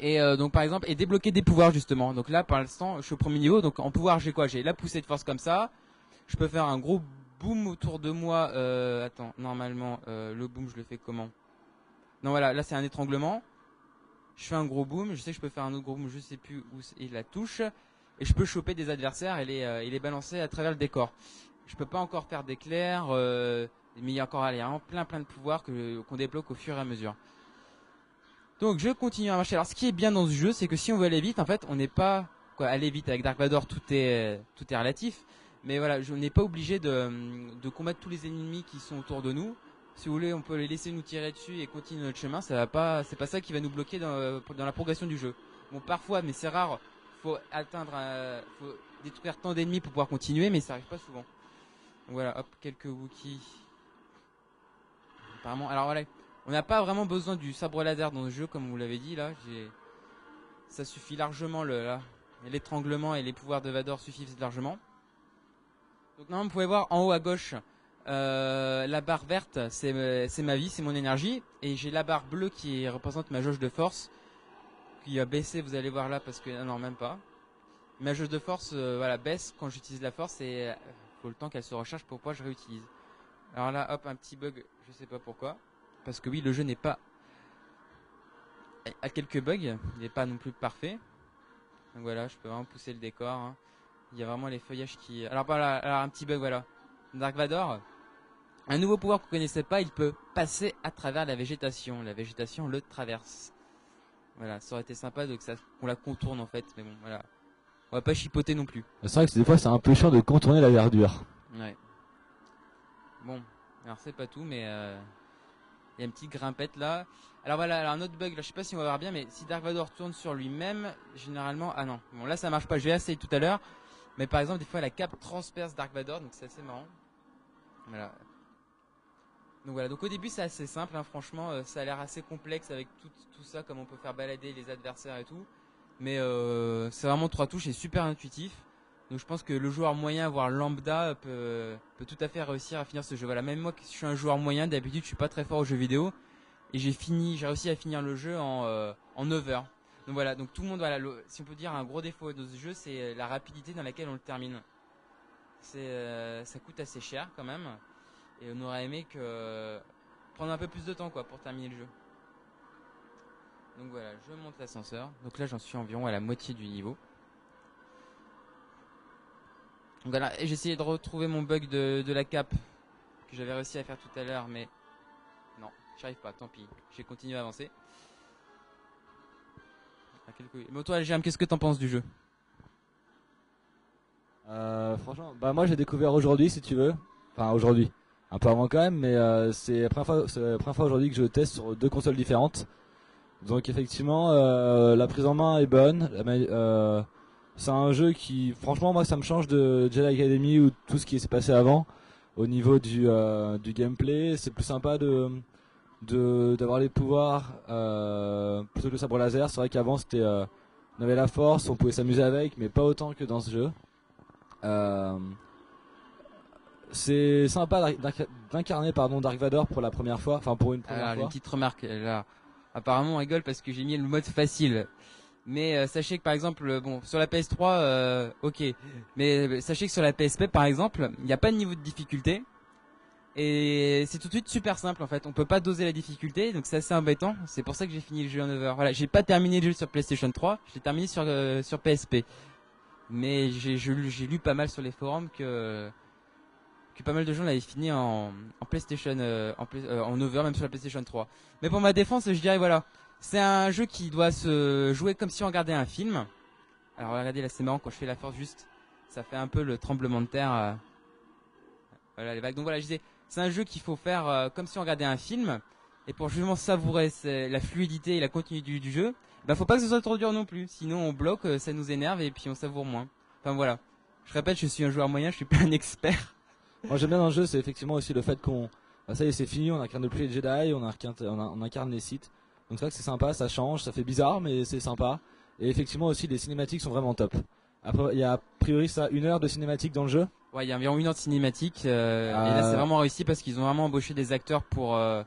Et euh, donc par exemple, et débloquer des pouvoirs justement. Donc là par l'instant, je suis au premier niveau, donc en pouvoir j'ai quoi? J'ai la poussée de force comme ça. Je peux faire un gros boom autour de moi. Euh, attends, normalement, le boom, je le fais comment? Non, voilà, là c'est un étranglement. Je fais un gros boom. Je sais que je peux faire un autre gros boom. Je sais plus où est la touche. Et je peux choper des adversaires et les, euh, et balancer à travers le décor. Je peux pas encore faire d'éclairs, euh, mais il y a encore vraiment plein plein de pouvoirs qu'on débloque au fur et à mesure. Donc je continue à marcher. Alors ce qui est bien dans ce jeu, c'est que si on veut aller vite, en fait, on n'est pas quoi aller vite avec Dark Vador, tout est tout est relatif. Mais voilà, je n'ai pas obligé de, de combattre tous les ennemis qui sont autour de nous. Si vous voulez, on peut les laisser nous tirer dessus et continuer notre chemin. Ça va pas, c'est pas ça qui va nous bloquer dans, dans la progression du jeu. Bon, parfois, mais c'est rare. Faut atteindre, un- faut détruire tant d'ennemis pour pouvoir continuer, mais ça arrive pas souvent. Voilà, hop, quelques Wookiees. Apparemment, alors voilà, on n'a pas vraiment besoin du sabre laser dans le jeu, comme vous l'avez dit là. J'ai, ça suffit largement le l'étranglement et les pouvoirs de Vador suffisent largement. Donc normalement, vous pouvez voir en haut à gauche, euh, la barre verte, euh, c'est ma vie, c'est mon énergie, et j'ai la barre bleue qui représente ma jauge de force, qui a baissé, vous allez voir là, parce que ah non, même pas. Ma jauge de force, euh, voilà, baisse quand j'utilise la force, et euh, faut le temps qu'elle se recharge pour je réutilise. Alors là, hop, un petit bug, je sais pas pourquoi, parce que oui, le jeu n'est pas a quelques bugs, il n'est pas non plus parfait. Donc voilà, je peux vraiment pousser le décor. hein. Il y a vraiment les feuillages qui. Alors voilà, alors un petit bug voilà. Dark Vador, un nouveau pouvoir que vous connaissez pas, il peut passer à travers la végétation. La végétation le traverse. Voilà, ça aurait été sympa de que ça qu'on la contourne en fait, mais bon voilà. On va pas chipoter non plus. C'est vrai que des fois c'est un peu chiant de contourner la verdure. Ouais. Bon, alors c'est pas tout, mais euh, il y a une petite grimpette là. Alors voilà, alors un autre bug, là, je sais pas si on va voir bien, mais si Dark Vador tourne sur lui-même, généralement, ah non, bon là ça marche pas. Je vais essayer tout à l'heure, mais par exemple des fois la cape transperce Dark Vador, donc c'est assez marrant. Voilà. Donc voilà, donc au début c'est assez simple, hein, franchement, euh, ça a l'air assez complexe avec tout, tout ça, comme on peut faire balader les adversaires et tout. Mais euh, c'est vraiment trois touches et super intuitif. Donc je pense que le joueur moyen, voire lambda, peut, peut tout à fait réussir à finir ce jeu. Voilà, même moi, je suis un joueur moyen, d'habitude je suis pas très fort aux jeux vidéo, et j'ai fini, j'ai réussi à finir le jeu en, euh, en 9 heures. Donc voilà, donc tout le monde, voilà, le- si on peut dire un gros défaut de ce jeu, c'est la rapidité dans laquelle on le termine. Ça coûte assez cher quand même, et on aurait aimé que prendre un peu plus de temps quoi pour terminer le jeu. Donc voilà, je monte l'ascenseur. Donc là, j'en suis environ à la moitié du niveau. Donc voilà, j'ai essayé de retrouver mon bug de, la cape que j'avais réussi à faire tout à l'heure, mais non, j'y arrive pas, tant pis. J'ai continué à avancer. Mais toi, Jam, qu'est-ce que t'en penses du jeu? Euh, franchement, bah moi j'ai découvert aujourd'hui si tu veux. Enfin aujourd'hui. Un peu avant quand même, mais euh, c'est la première fois, fois aujourd'hui que je teste sur deux consoles différentes. Donc effectivement, euh, la prise en main est bonne. Euh, c'est un jeu qui, franchement, moi, ça me change de Jedi Academy ou tout ce qui s'est passé avant. Au niveau du, euh, du gameplay, c'est plus sympa de de d'avoir les pouvoirs euh, plutôt que le sabre laser. C'est vrai qu'avant c'était euh, on avait la force, on pouvait s'amuser avec, mais pas autant que dans ce jeu. C'est sympa d'incarner pardon Dark Vador pour la première fois, enfin pour une première Alors, une fois. petite remarque là. Apparemment, on rigole parce que j'ai mis le mode facile. Mais euh, sachez que par exemple, euh, bon, sur la PS3, euh, ok. Mais sachez que sur la PSP, par exemple, il n'y a pas de niveau de difficulté. Et c'est tout de suite super simple en fait. On peut pas doser la difficulté, donc c'est assez embêtant. C'est pour ça que j'ai fini le jeu en 9 heures. Voilà, j'ai pas terminé le jeu sur PlayStation 3, je l'ai terminé sur euh, sur PSP. Mais j'ai je lu- j'ai lu pas mal sur les forums que que pas mal de gens l'avaient fini en, en PlayStation euh, en, euh, en 9 heures, même sur la PlayStation 3. Mais pour ma défense, je dirais voilà, c'est un jeu qui doit se jouer comme si on regardait un film. Alors regardez là, c'est marrant quand je fais la force juste, ça fait un peu le tremblement de terre. euh, voilà les vagues. Donc voilà, je disais, c'est un jeu qu'il faut faire euh, comme si on regardait un film. Et pour justement savourer la fluidité et la continuité du, du jeu, bah faut pas que ce soit trop dur non plus. Sinon on bloque, euh, ça nous énerve et puis on savoure moins. Enfin voilà. Je répète, je suis un joueur moyen, je suis pas un expert. Moi j'aime bien dans le jeu, c'est effectivement aussi le fait qu'on, bah, ça y est, c'est fini, on incarne plus les Jedi, on incarne, on, on incarne les Sith. Donc c'est vrai que c'est sympa, ça change, ça fait bizarre, mais c'est sympa. Et effectivement aussi les cinématiques sont vraiment top. Après il y a a priori ça une heure de cinématique dans le jeu. Ouais, il y a environ une heure de cinématique. euh, Et Euh, là, c'est vraiment réussi parce qu'ils ont vraiment embauché des acteurs pour euh,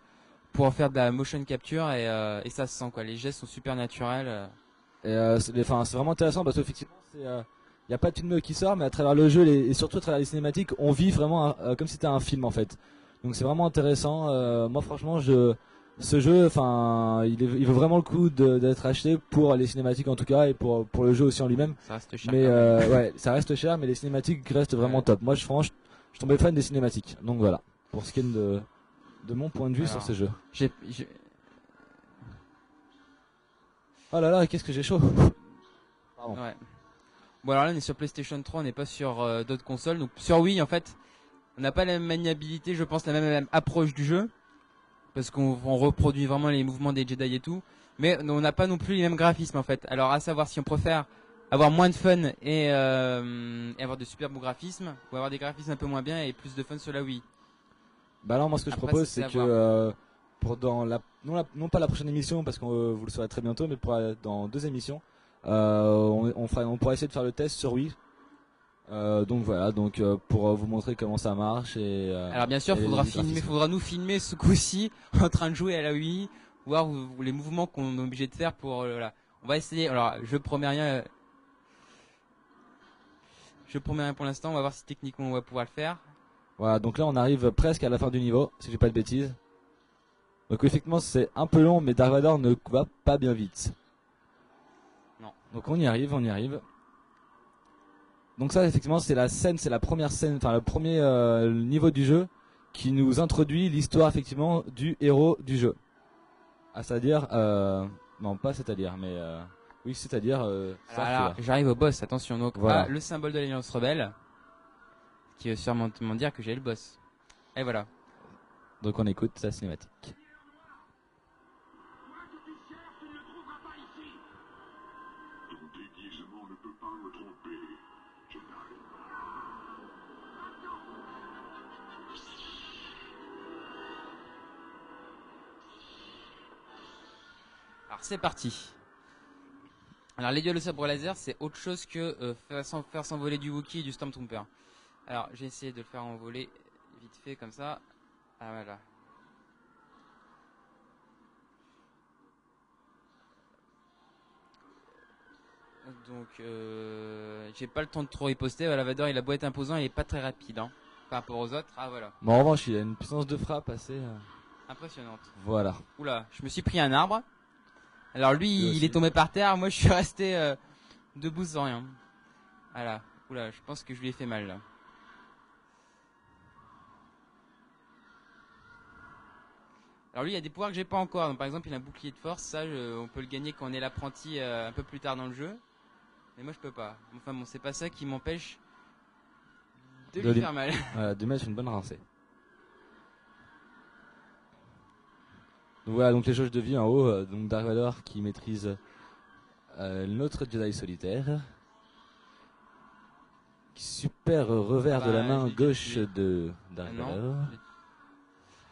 pour faire de la motion capture et, euh, et ça se sent quoi. Les gestes sont super naturels. euh. Et euh, c'est enfin, c'est vraiment intéressant parce qu'effectivement, il n'y a pas de film qui sort, mais à travers le jeu les- et surtout à travers les cinématiques, on vit vraiment un- euh, comme si c'était un film en fait. Donc c'est vraiment intéressant. Euh, moi, franchement, je, ce jeu, enfin, il, vaut vraiment le coup d'être acheté pour les cinématiques en tout cas et pour pour le jeu aussi en lui-même. Ça reste cher. Mais euh, ouais, ça reste cher, mais les cinématiques restent vraiment Ouais. top. Moi, je franchement, je, tombé fan des cinématiques. Donc voilà, pour ce qui est de de mon point de vue Alors. sur ce jeu. Oh là là, qu'est-ce que j'ai chaud. Pardon. Ouais. Bon alors là on est sur PlayStation 3, on n'est pas sur euh, d'autres consoles. Donc sur Wii en fait, on n'a pas la même maniabilité, je pense la même, la même approche du jeu. Parce qu'on on reproduit vraiment les mouvements des Jedi et tout. Mais on n'a pas non plus les mêmes graphismes en fait. Alors à savoir si on préfère avoir moins de fun et, euh, et avoir de super beaux graphismes, ou avoir des graphismes un peu moins bien et plus de fun sur la Wii. Bah alors moi ce que je propose c'est que euh, pour dans la non, la non pas la prochaine émission parce que vous le saurez très bientôt mais pour dans deux émissions on, on fera on pourra essayer de faire le test sur Wii. Euh, donc voilà donc euh, pour euh, vous montrer comment ça marche et euh, Alors bien sûr, faudra filmer, faudra nous filmer ce coup-ci en train de jouer à la Wii, voir les mouvements qu'on est obligé de faire pour euh, voilà. On va essayer. Alors, je promets rien. euh, Je promets rien pour l'instant. On va voir si techniquement on va pouvoir le faire. Voilà donc là on arrive presque à la fin du niveau si j'ai pas de bêtises. Donc effectivement c'est un peu long mais Dark Vador ne va pas bien vite. Donc on y arrive, on y arrive. Donc ça effectivement c'est la scène, c'est la première scène, enfin le premier euh, niveau du jeu qui nous introduit l'histoire effectivement du héros du jeu. À c'est-à-dire, euh, non pas c'est-à-dire, mais euh, oui c'est-à-dire. Euh, Alors, j'arrive au boss. Attention. Donc, Voilà. ah, le symbole de l'Alliance rebelle, qui veut sûrement me dire que j'ai le boss. Et voilà. Donc on écoute sa cinématique. Alors c'est parti. Alors les duels de sabre laser, c'est autre chose que euh, faire s'envoler du Wookiee et du Stormtrooper. Alors j'ai essayé de le faire envoler vite fait comme ça. Ah voilà. Donc euh, j'ai pas le temps de trop riposter. Voilà, Vador il a beau être imposant, il est pas très rapide hein, par rapport aux autres. Ah voilà, Mais en revanche il a une puissance de frappe assez. euh, impressionnante. Voilà. Oula, je me suis pris un arbre. Alors lui, il est tombé par terre, moi je suis resté euh, debout sans rien. Voilà. Oula, je pense que je lui ai fait mal là. Alors lui, il y a des pouvoirs que j'ai pas encore. Donc, par exemple, il a un bouclier de force. Ça, je- on peut le gagner quand on est l'apprenti euh, un peu plus tard dans le jeu. Mais moi, je peux pas. Enfin bon, c'est pas ça qui m'empêche de, De lui lui- faire mal. Voilà, de mettre une bonne rincée. Donc voilà, donc les jauges de vie en haut, euh, donc Dark Vador qui maîtrise euh, notre Jedi solitaire. Super revers de la Bah, main gauche de Dark Ah. Vador.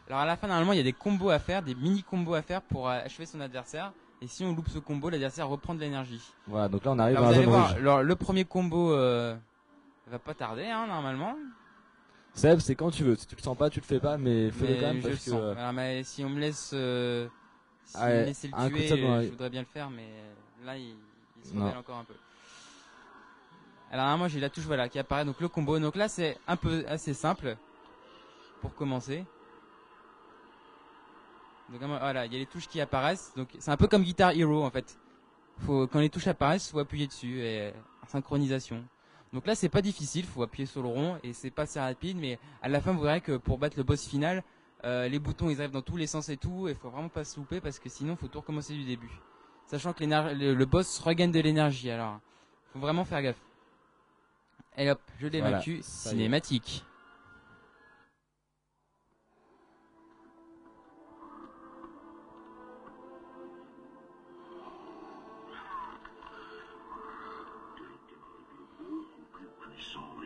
Alors à la fin, normalement, il y a des combos à faire, des mini combos à faire pour euh, achever son adversaire. Et si on loupe ce combo, l'adversaire reprend de l'énergie. Voilà, donc là on arrive Alors vous la allez zone voir, rouge. alors, le premier combo euh, va pas tarder, hein, normalement. Seb, c'est quand tu veux. Si tu le sens pas, tu le fais pas, mais fais-le quand même je parce le que. sens. euh, Alors, mais si on me laisse, euh, si Ah on me laissait le tuer, dans la- je voudrais bien le faire, mais là, il, il se rebelle encore un peu. Alors moi j'ai la touche voilà qui apparaît donc le combo. Donc là c'est un peu assez simple pour commencer. Donc voilà, il y a les touches qui apparaissent. Donc c'est un peu comme Guitar Hero en fait. Faut quand les touches apparaissent, faut appuyer dessus et en synchronisation. Donc là c'est pas difficile, faut appuyer sur le rond et c'est pas assez rapide, mais à la fin vous verrez que pour battre le boss final, euh, les boutons ils arrivent dans tous les sens et tout, et faut vraiment pas se louper parce que sinon faut tout recommencer du début. Sachant que le, le boss regagne de l'énergie, alors faut vraiment faire gaffe. Et hop, je l'ai Voilà, vaincu, cinématique.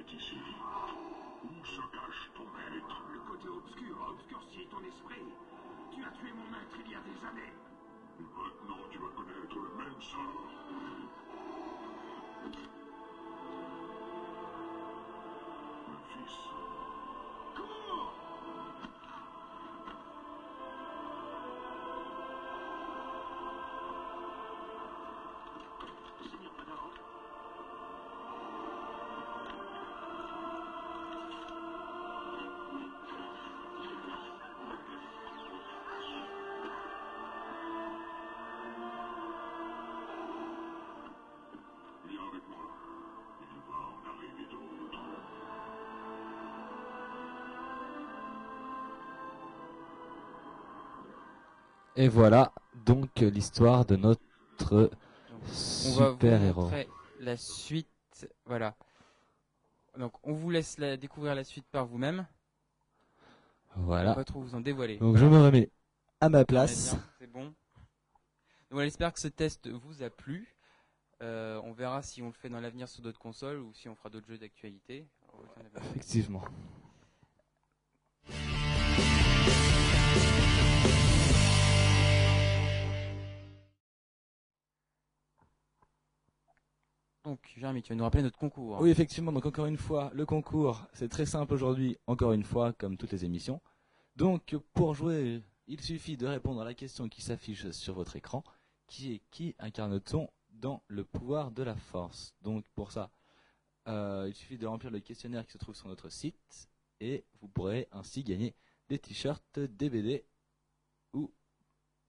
Est ici. Où se cache ton maître? Le côté obscur a obscurci ton esprit. Tu as tué mon maître il y a des années. Maintenant tu vas connaître le même sort. Et voilà donc l'histoire de notre On va vous super héros. montrer la suite. Voilà. Donc on vous laisse la, découvrir la suite par vous-même. On va Voilà. trop vous en dévoiler. Donc je me remets à ma place. C'est bon. Donc voilà, j'espère que ce test vous a plu. Euh, on verra si on le fait dans l'avenir sur d'autres consoles ou si on fera d'autres jeux d'actualité. Effectivement. Donc, Jérémy, tu vas nous rappeler notre concours. Oui, effectivement. Donc encore une fois, le concours, c'est très simple aujourd'hui. Encore une fois, comme toutes les émissions. Donc pour jouer, il suffit de répondre à la question qui s'affiche sur votre écran, qui est qui incarne-t-on dans le pouvoir de la force? Donc pour ça, euh, il suffit de remplir le questionnaire qui se trouve sur notre site et vous pourrez ainsi gagner des t-shirts, des BD ou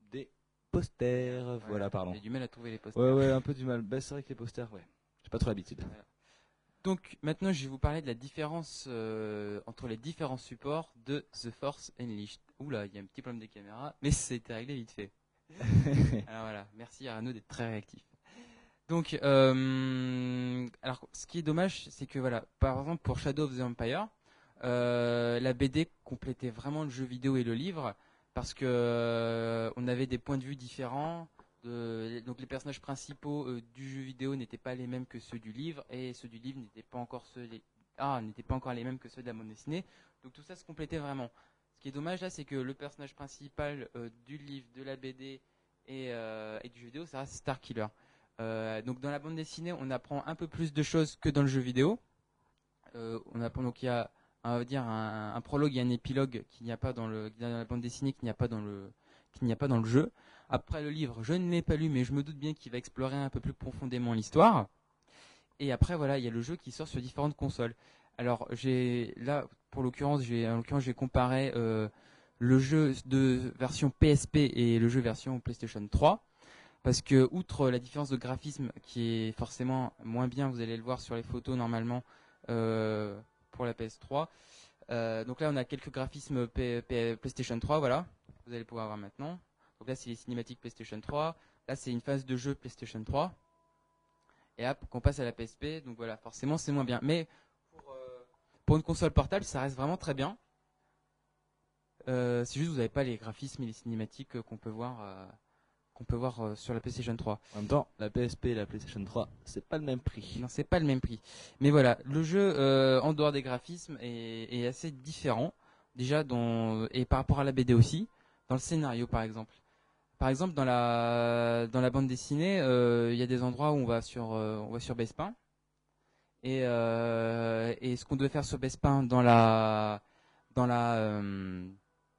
des posters. Voilà, pardon. J'ai du mal à trouver les posters. Ouais, ouais, un peu du mal. Bah, c'est vrai que les posters, ouais. Pas trop l'habitude. Donc maintenant, je vais vous parler de la différence euh, entre les différents supports de The Force Unleashed. Oula, il y a un petit problème des caméras, mais c'était réglé vite fait. alors voilà, merci à Arnaud d'être très réactif. Donc, euh, alors ce qui est dommage, c'est que voilà, par exemple pour Shadow of the Empire, euh, la BD complétait vraiment le jeu vidéo et le livre parce que on avait des points de vue différents. De, donc les personnages principaux euh, du jeu vidéo n'étaient pas les mêmes que ceux du livre et ceux du livre n'étaient pas encore ceux les, ah n'étaient pas encore les mêmes que ceux de la bande dessinée. Donc tout ça se complétait vraiment. Ce qui est dommage là, c'est que le personnage principal euh, du livre, de la BD et, euh, du jeu vidéo, ça reste Starkiller. Euh, donc dans la bande dessinée, on apprend un peu plus de choses que dans le jeu vidéo. Euh, on apprend donc il y a on va dire un, un prologue et un épilogue qu'il n'y a pas dans le dans la bande dessinée, qu'il n'y a pas dans le qu'il n'y a pas dans le jeu. Après le livre, je ne l'ai pas lu, mais je me doute bien qu'il va explorer un peu plus profondément l'histoire. Et après voilà, il y a le jeu qui sort sur différentes consoles. Alors j'ai là pour l'occurrence, j'ai en l'occurrence j'ai comparé euh, le jeu de version PSP et le jeu version PlayStation 3 parce que outre la différence de graphisme qui est forcément moins bien, vous allez le voir sur les photos normalement euh, pour la PS3. Euh, donc là on a quelques graphismes PlayStation 3, voilà, vous allez pouvoir voir maintenant. Donc là c'est les cinématiques PlayStation 3, là c'est une phase de jeu PlayStation 3. Et hop, qu'on passe à la PSP, donc voilà, forcément c'est moins bien. Mais pour, euh, pour une console portable, ça reste vraiment très bien. Euh, c'est juste que vous n'avez pas les graphismes et les cinématiques qu'on peut voir, euh, qu'on peut voir sur la PlayStation 3. En même temps, la PSP et la PlayStation 3, c'est pas le même prix. Non, c'est pas le même prix. Mais voilà, le jeu en dehors des graphismes est, est assez différent déjà dans et par rapport à la BD aussi, dans le scénario par exemple. Par exemple, dans la dans la bande dessinée, euh, il y a des endroits où on va sur euh, on va sur Bespin. Et euh, ce qu'on devait faire sur Bespin dans la dans la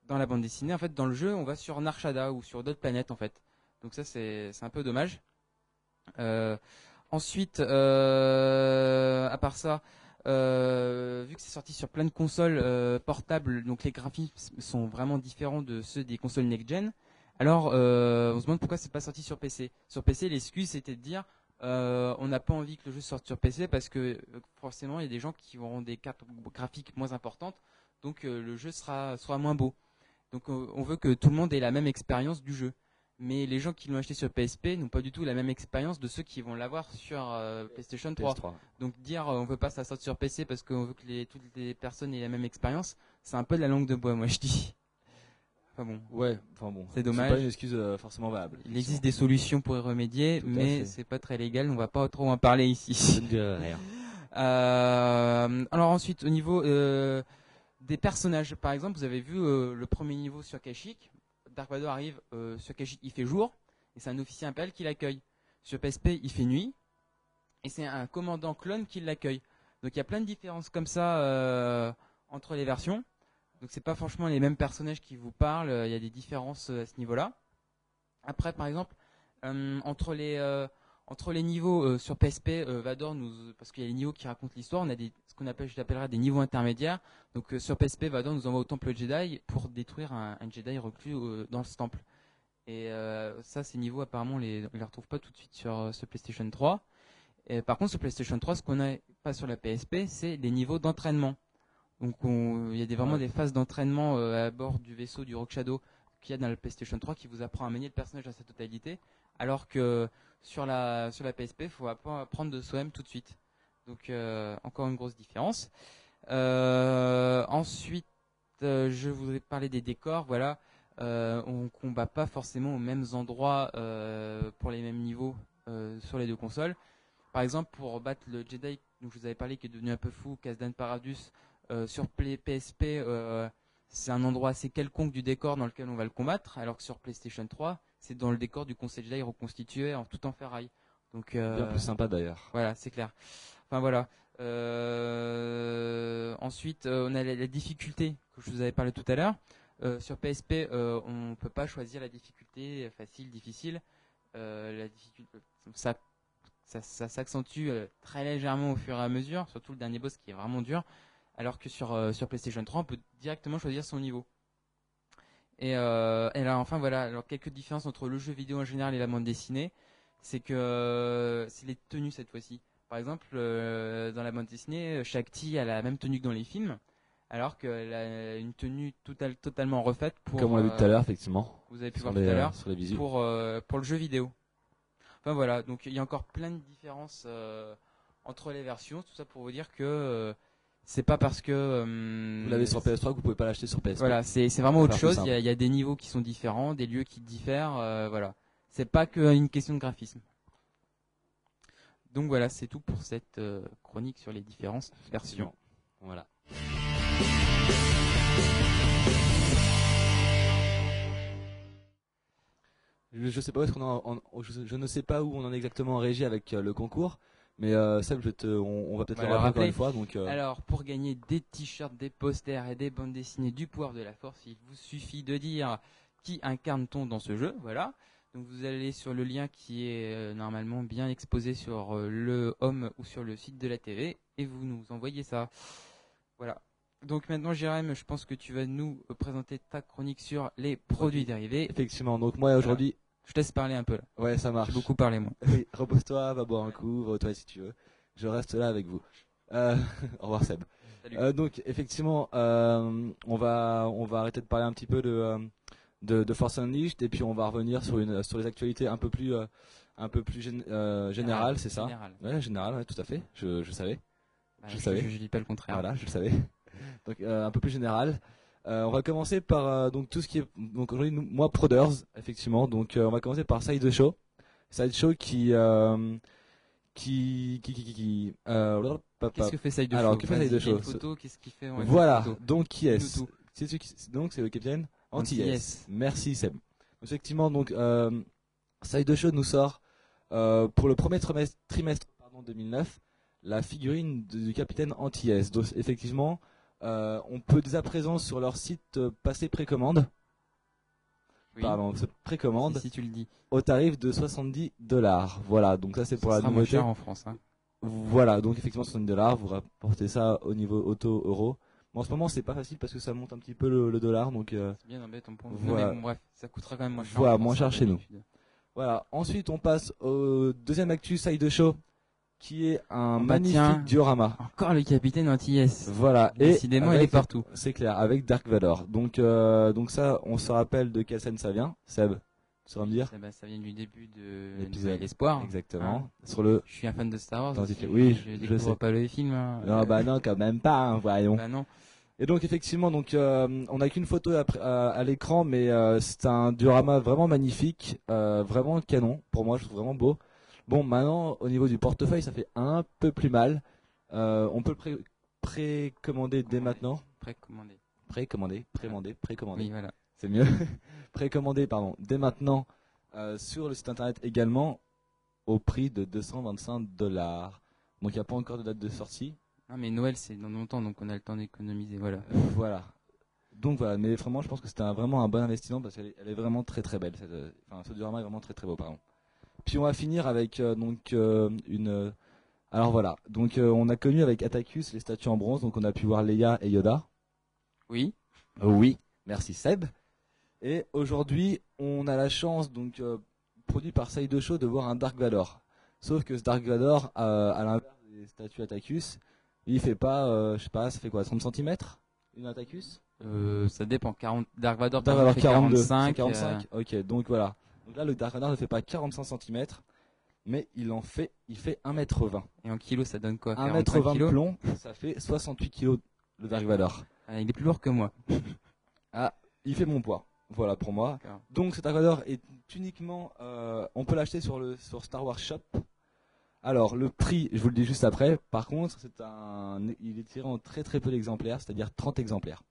dans la bande dessinée, en fait, dans le jeu, on va sur Narshada ou sur d'autres planètes en fait. Donc ça c'est un peu dommage. Ensuite, à part ça, vu que c'est sorti sur plein de consoles portables, donc les graphismes sont vraiment différents de ceux des consoles next-gen. Alors, euh, on se demande pourquoi c'est pas sorti sur PC. Sur PC, l'excuse c'était de dire euh, on n'a pas envie que le jeu sorte sur PC parce que euh, forcément il y a des gens qui auront des cartes graphiques moins importantes, donc euh, le jeu sera sera moins beau. Donc on veut que tout le monde ait la même expérience du jeu. Mais les gens qui l'ont acheté sur PSP n'ont pas du tout la même expérience de ceux qui vont l'avoir sur PlayStation 3. PS3. Donc dire on veut pas que ça sorte sur PC parce qu'on veut que les, toutes les personnes aient la même expérience, c'est un peu de la langue de bois, moi je dis. Enfin bon, Ouais, enfin bon. C'est dommage. pas une excuse euh, forcément valable. il existe des solutions pour y remédier, Tout mais c'est pas très légal, on va pas trop en parler ici. Euh, alors ensuite, au niveau euh, des personnages, par exemple, vous avez vu le premier niveau sur Kashyyyk. Dark Vador arrive sur Kashyyyk, il fait jour, et c'est un officier impérial qui l'accueille. Sur PSP, il fait nuit, et c'est un commandant clone qui l'accueille. Donc il y a plein de différences comme ça entre les versions. Donc c'est pas franchement les mêmes personnages qui vous parlent, euh, il y a des différences euh, à ce niveau-là. Après, par exemple, euh, entre les entre les niveaux sur PSP, Vador nous, parce qu'il y a les niveaux qui racontent l'histoire, on a des, ce qu'on appelle, je des niveaux intermédiaires. Donc sur PSP, Vador nous envoie au temple Jedi pour détruire un, Jedi reclus dans ce temple. Et ça, ces niveaux, apparemment, on les, on les retrouve pas tout de suite sur ce PlayStation 3. Et par contre, sur PlayStation 3, ce qu'on n'a pas sur la PSP, c'est les niveaux d'entraînement. Donc on- il y a des, vraiment Ouais. des phases d'entraînement euh, à bord du vaisseau du Rock Shadow qu'il y a dans la PlayStation 3 qui vous apprend à manier le personnage dans sa totalité, alors que sur la sur la PSP, il faut appre- apprendre de soi-même tout de suite. Donc euh, encore une grosse différence. Euh, ensuite, euh, je voudrais parler des décors. Voilà, on combat pas forcément aux mêmes endroits pour les mêmes niveaux sur les deux consoles. Par exemple, pour battre le Jedi dont je vous avais parlé qui est devenu un peu fou, Kazdan Paradus, euh, sur PSP, euh, c'est un endroit assez quelconque du décor dans lequel on va le combattre, alors que sur PlayStation 3, c'est dans le décor du Conseil Jedi reconstitué en tout en ferraille. Donc euh, Bien plus sympa d'ailleurs. voilà, c'est clair. Enfin voilà. Euh, ensuite, on a la, la difficulté que je vous avais parlé tout à l'heure. Sur PSP, on peut pas choisir la difficulté facile, difficile. La difficulté, ça, ça, ça s'accentue très légèrement au fur et à mesure, surtout le dernier boss qui est vraiment dur. Alors que sur euh, sur PlayStation 3, on peut directement choisir son niveau. Et, euh, et là, enfin voilà, alors quelques différences entre le jeu vidéo en général et la bande dessinée, c'est que euh, c'est les tenues cette fois-ci. Par exemple, dans la bande dessinée, Shakti a la même tenue que dans les films, alors qu'elle a une tenue total- totalement refaite pour. Comme on l'a vu tout à l'heure, effectivement. Vous avez pu voir les, tout à l'heure sur les visuels. pour pour le jeu vidéo. Enfin voilà, donc il y a encore plein de différences entre les versions. Tout ça pour vous dire que c'est pas parce que euh, Vous l'avez sur PS3 que vous pouvez pas l'acheter sur PSP. voilà, c'est vraiment autre chose. Il y, a, il y a des niveaux qui sont différents, des lieux qui diffèrent. euh, voilà, c'est pas qu'une question de graphisme. Donc voilà, c'est tout pour cette euh, chronique sur les différentes versions. Voilà. Je, je sais pas où est-ce qu'on en, en- je, je ne sais pas où on en est exactement en régie avec le concours, mais euh, Seb, je te, on, on va peut-être le le rappeler encore une fois. Donc, euh, Alors, pour gagner des t-shirts, des posters et des bandes dessinées du pouvoir de la force, il vous suffit de dire qui incarne-t-on dans ce jeu. Voilà. Donc, vous allez sur le lien qui est euh, normalement bien exposé sur euh, le home ou sur le site de la TV et vous nous envoyez ça. Voilà. Donc maintenant, Jérém, je pense que tu vas nous présenter ta chronique sur les produits dérivés. effectivement. Donc moi aujourd'hui, Je te laisse parler un peu là. ouais, ça marche. J'ai beaucoup parlé moi. Oui, repose-toi, va boire un coup, va aux toilettes si tu veux. Je reste là avec vous. Euh, au revoir Seb. Salut. Euh, donc effectivement, euh, on va on va arrêter de parler un petit peu de de, de Force Unleashed et puis on va revenir sur une sur les actualités un peu plus un peu plus gén- générales, c'est ça Général. Ouais, général, ouais, tout à fait. Je, je savais. Bah, Je je, savais. je, je dis pas le contraire. Voilà, je le savais. Donc un peu plus général. Euh, on va commencer par euh, donc tout ce qui est donc aujourd'hui moi Proders effectivement. Donc euh, on va commencer par Sideshow Sideshow qui euh, qui qui qui qui, qui Qu'est-ce que fait Side Alors, Show que fait Side Show? qu'est-ce qu'il fait voilà. donc qui est donc c'est le capitaine. Anti-Yes merci Seb. Effectivement donc euh, Sideshow nous sort euh, pour le premier trimestre, trimestre pardon, 2009 la figurine de- du capitaine Anti-S. Donc effectivement, euh, on peut dès à présent sur leur site euh, passer précommande, Oui. pardon, précommande Si, si tu le dis. au tarif de 70 dollars. Voilà, donc ça c'est pour Ça la sera moins nouveauté. cher en France. Hein. Voilà, donc effectivement 70 dollars, vous rapportez ça au niveau auto-euro. Mais en ce moment c'est pas facile parce que ça monte un petit peu le, le dollar, donc euh, C'est bien embêtant pour nous. Voilà. Bon, bref, ça coûtera quand même moins cher. Voilà, moins cher hein, chez nous. voilà. Ensuite on passe au deuxième actu side show qui est un Bah, magnifique tiens. diorama. Encore le capitaine anti-yes. Voilà, et Décidément, il est partout. C'est clair, avec Dark Vador. Donc, euh, donc ça, on se rappelle de quelle scène ça vient, Seb. Tu sauras me dire Ça, bah, ça vient du début de L'épisode. Espoir. Exactement. Hein. Sur le. Je suis un fan de Star Wars. Aussi. oui, je je découvre sais. pas les films. hein. Non, bah non, quand même pas, hein, voyons. Bah non. Et donc effectivement, donc euh, on n'a qu'une photo à, à l'écran, mais euh, c'est un diorama vraiment magnifique, euh, vraiment canon. Pour moi, je trouve vraiment beau. Bon, maintenant au niveau du portefeuille, ça fait un peu plus mal. Euh, on peut le pré- précommander dès maintenant. Précommander, précommander, précommander. Oui, voilà. c'est mieux. Précommandé, pardon, dès maintenant euh, sur le site internet également au prix de 225 dollars. Donc il n'y a pas encore de date de sortie. Non, mais Noël, c'est dans longtemps, donc on a le temps d'économiser. Voilà. Euh, voilà. Donc voilà, mais vraiment, je pense que c'était vraiment un bon investissement parce qu'elle est, vraiment très très belle. Cette, enfin, ce diorama est vraiment très très beau, pardon. Puis on va finir avec euh, donc euh, une. euh, alors voilà, donc on a connu avec Atticus les statues en bronze, donc on a pu voir Leia et Yoda. Oui. Oui, merci Seb. Et aujourd'hui, on a la chance, donc produit par Side Show, de voir un Dark Vador. Sauf que ce Dark Vador, à l'inverse des statues Atticus, il fait pas, euh, je sais pas, ça fait quoi, 30 cm Une Atticus Euh, ça dépend. 40... Dark Vador, Dark Vador exemple, fait 42, 45. c'est 45. euh, Ok, donc voilà. Donc là, le Dark Vador ne fait pas 45 cm, mais il en fait, il fait 1m20. Et en kilos, ça donne quoi? 1m20 45 de plomb, ça fait 68 kg le Dark Vador. Ah, Il est plus lourd que moi. Il fait mon poids. Voilà pour moi. Donc cet Dark est uniquement, euh, on peut l'acheter sur le sur Star Wars Shop. Alors le prix, je vous le dis juste après. Par contre, c'est un, il est tiré en très très peu d'exemplaires, c'est-à-dire 30 exemplaires.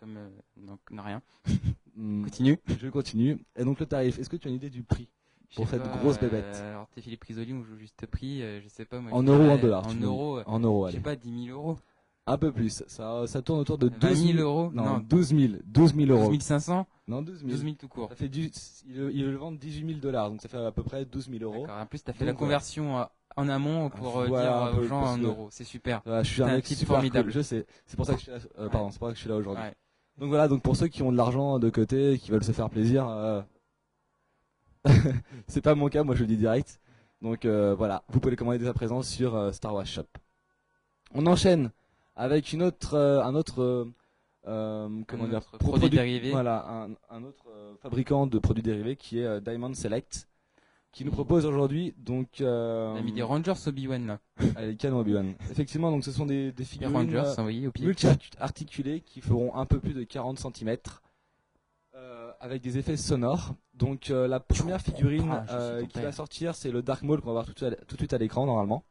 Comme. euh, donc, rien. Hmm, Continue. je continue. Et donc le tarif, est-ce que tu as une idée du prix Pour cette pas, grosse euh, bébête. alors, t'es Philippe Risoli, on joue juste prix. euh, je sais pas. Moi, En euros ou en dollars En tu euros. En euros, Je sais pas, 10 000 euros. Un peu plus. Ça, ça tourne autour de 20 12 000 euros Non, Non, 12 000. 12 000 euros. 12 500 Non, 12 000. 12 000 tout court. Ça fait du, ils, le- ils le vendent 18 000 dollars, donc ça fait à peu près 12 000 euros. En plus, t'as fait Donc, la conversion euh, en amont pour euh, Voilà, dire aux gens en euros. C'est super. Voilà, je suis un un mec type super formidable. cool, je sais. C'est pour ça que je suis là, euh, Ouais. pardon, c'est pour ça que je suis là aujourd'hui. Ouais. Donc voilà, donc pour ceux qui ont de l'argent de côté, qui veulent se faire plaisir, euh, c'est pas mon cas, moi je le dis direct. Donc euh, voilà, vous pouvez les commander dès à présent sur euh, Star Wars Shop. On enchaîne avec une autre, euh, un autre, comment dire, produit dérivé. Voilà, un, un autre fabricant de produits dérivés qui est Diamond Select, qui nous propose aujourd'hui donc. Euh, On a mis des Rangers Obi-Wan là. allez, canon Obi-Wan. Effectivement, donc ce sont des, des Les figurines. Rangers, euh, multi-articulés qui feront un peu plus de 40 cm avec des effets sonores. Donc euh, la première figurine euh, qui va sortir, c'est le Dark Maul qu'on va voir tout de suite à- tout de suite à l'écran normalement.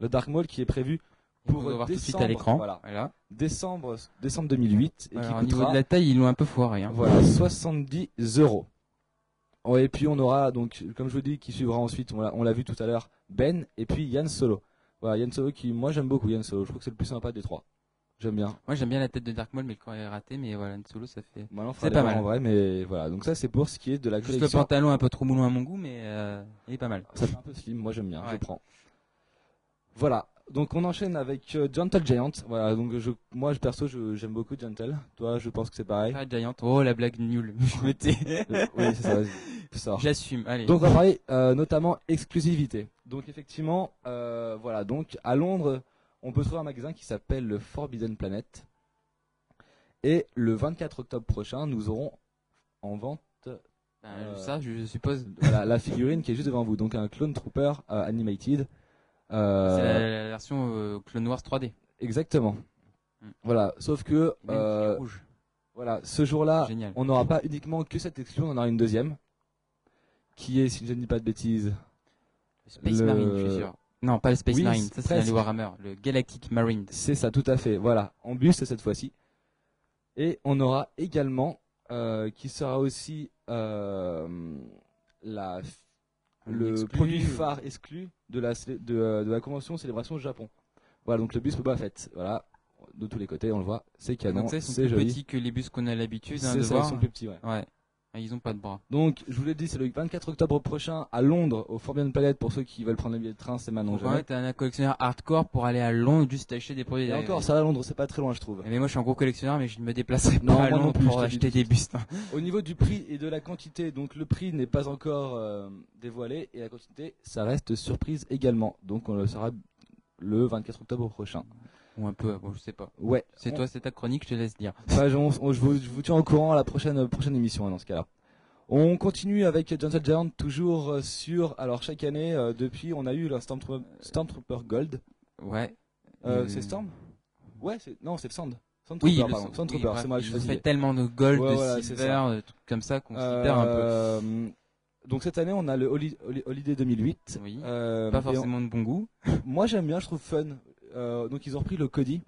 Le Dark Maul qui est prévu On pour va voir tout de suite à l'écran. voilà. Voilà. décembre décembre 2008 et Alors, qui au niveau de la taille, ils l'ont un peu foiré. Hein. voilà 70 euros. Et puis on aura donc comme je vous dis qui suivra ensuite on l'a vu tout à l'heure Ben et puis Yann Solo. Voilà Yann Solo qui moi j'aime beaucoup Yann Solo. Je trouve que c'est le plus sympa des trois. J'aime bien. Moi j'aime bien la tête de Dark Maul, mais le corps est raté. Mais voilà, Solo ça fait. Maintenant, C'est faudra pas mal. en vrai, mais voilà. Donc ça, c'est pour ce qui est de la Juste le collection. pantalon un peu trop moulon à mon goût, mais euh, il est pas mal. Ça fait un peu slim. Moi, j'aime bien. Je Ouais. prends. Voilà. Donc on enchaîne avec euh, Gentle Giant. Voilà. Donc je, moi, je, perso, je- j'aime beaucoup Gentle. Toi, je pense que c'est pareil. Ah, Giant. Oh la blague nulle. Je me tais. Oui, c'est ça. Sors. J'assume. Allez. Donc on va parler euh, notamment exclusivité. Donc effectivement, euh, voilà. Donc à Londres, on peut trouver un magasin qui s'appelle le Forbidden Planet. Et le 24 octobre prochain, nous aurons en vente Ben, euh, ça, je suppose. voilà, la figurine qui est juste devant vous. Donc un Clone Trooper animated. C'est la, la version Clone Wars 3D. Exactement. Mm. Voilà, sauf que Même rouge. Voilà, ce jour-là, on n'aura pas uniquement que cette exclu, on en aura une deuxième, qui est, si je ne dis pas de bêtises, Space Le- Marine, je suis sûr. Non, pas le Space Oui, Marine, ça c'est Warhammer, le Galactic Marine. c'est ça, tout à fait. Voilà, en buste cette fois-ci. Et on aura également, euh, qui sera aussi euh, la, le Exclu. produit phare exclu de la, de, euh, de la convention célébration Japon. Voilà, donc le buste Boba Fett. Voilà, de tous les côtés, on le voit, c'est canon, ça, ils sont c'est plus joli. petits que les bus qu'on a l'habitude hein, C'est de ça, voir. ils sont plus petits, ouais. Ouais. Ah, Ils ont pas de bras. Donc, je vous l'ai dit, c'est le 24 octobre prochain à Londres, au Forbidden Palette. Pour ceux qui veulent prendre le billet de train, c'est maintenant fait, t'es un collectionneur hardcore pour aller à Londres juste acheter des produits. Et encore, ça à Londres, c'est pas très loin, je trouve. Mais moi, je suis un gros collectionneur, mais je ne me déplacerai Non, pas à Londres plus, pour acheter des de bustes. Au niveau du prix et de la quantité, donc le prix n'est pas encore euh, dévoilé et la quantité, ça reste surprise également. Donc, on le saura le 24 octobre prochain. Ou un peu, bon, je sais pas. Ouais. C'est On- toi, c'est ta chronique, je te laisse dire. Enfin, je, on- je vous, je vous tiens au courant à la prochaine, prochaine émission hein, dans ce cas-là. On continue avec Gentle Giant, toujours euh, sur. Alors, chaque année, euh, depuis, on a eu le Stormtrooper, Stormtrooper Gold. Ouais. Euh, Euh, c'est Storm? Ouais, c'est non, c'est le Sand. Oui, pardon. oui, c'est moi, je fait tellement de gold, Ouais, de voilà, silver, ça. de trucs comme ça qu'on s'y perd un peu. Euh, Donc cette année, on a le Holi- Holi- Holiday 2008. Oui. Euh, Pas forcément de bon goût. Moi, j'aime bien, je trouve fun. Euh, donc ils ont repris le Cody.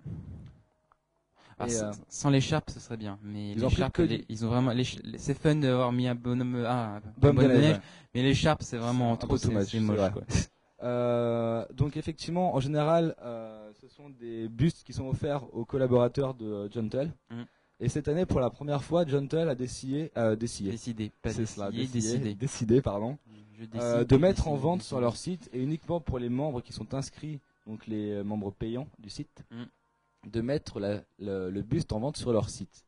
S- euh, sans l'écharpe, ce serait bien. Mais ils ont les- ils ont vraiment, c'est fun d'avoir mis un bonhomme, ah, un Bombe bonhomme de neige. Mais l'écharpe, c'est vraiment trop, c'est moche, quoi. Euh, donc effectivement, en général, euh, ce sont des bustes qui sont offerts aux collaborateurs de Gentle. Mm. Et cette année, pour la première fois, Gentle a décidé, euh, décidé, pas cela, décidé, décidé, pardon, Je décide, euh, de mettre en vente sur leur site et uniquement pour les membres qui sont inscrits, donc les membres payants du site, Mm. de mettre la- le, le buste en vente sur leur site.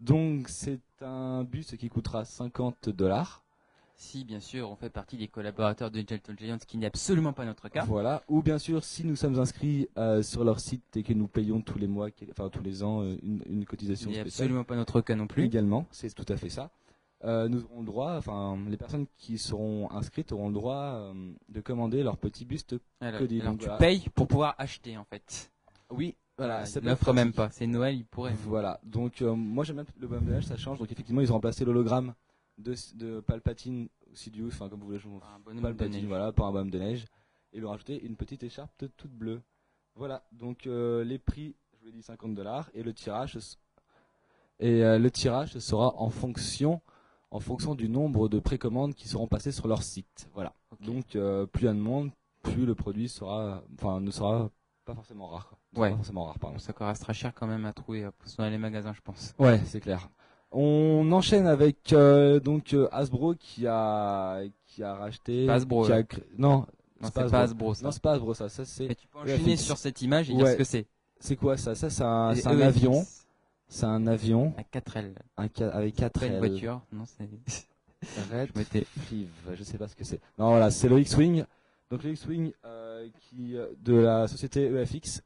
Donc c'est un buste qui coûtera 50 dollars. Si, bien sûr, on fait partie des collaborateurs de Gentle Giant, ce qui n'est absolument pas notre cas. Voilà. Ou bien sûr, si nous sommes inscrits euh, sur leur site et que nous payons tous les mois, enfin tous les ans, euh, une, une Ce cotisation n'est spéciale. absolument pas notre cas non plus. Également, c'est tout à fait ça. Euh, nous aurons le droit, enfin les personnes qui seront inscrites auront le droit euh, de commander leur petit buste. Alors, Cody, alors donc tu voilà. payes pour pouvoir acheter, en fait. Oui, voilà. Peut être l'offrent même pas. C'est Noël, ils pourraient. Voilà. Donc euh, moi j'aime bien le bonhomme de neige, ça change. Donc effectivement ils ont remplacé l'hologramme de, de Palpatine, Sidious, enfin comme vous voulez. je m'en Un Palpatine, voilà, par un bonhomme de neige, et leur ajouter une petite écharpe toute bleue. Voilà, donc euh, les prix, je vous l'ai dit 50 dollars, et le tirage, et euh, le tirage sera en fonction, en fonction du nombre de précommandes qui seront passées sur leur site. Voilà. Donc euh, plus il y a de monde, plus le produit sera, enfin ne sera pas forcément rare. quoi. Ouais. Pas forcément rare, pardon. Ça restera cher quand même à trouver euh, dans les magasins, je pense. Ouais, c'est clair. On enchaîne avec euh, donc euh, Hasbro qui a qui a racheté. Pas Hasbro, qui a là. cré- Non, Non, c'est pas Hasbro, ça. Non, c'est pas Hasbro ça. Ça c'est Mais tu peux enchaîner sur cette image et dire ce que c'est. c'est quoi ça? Ça c'est un, EFX, avion. C'est un avion À 4 L. un ca- avec quatre Pas une ailes. voiture. Non, c'est. Red Je je sais pas ce que c'est. Non voilà, c'est le X-wing. Donc le X-wing euh, qui euh, de la société EFX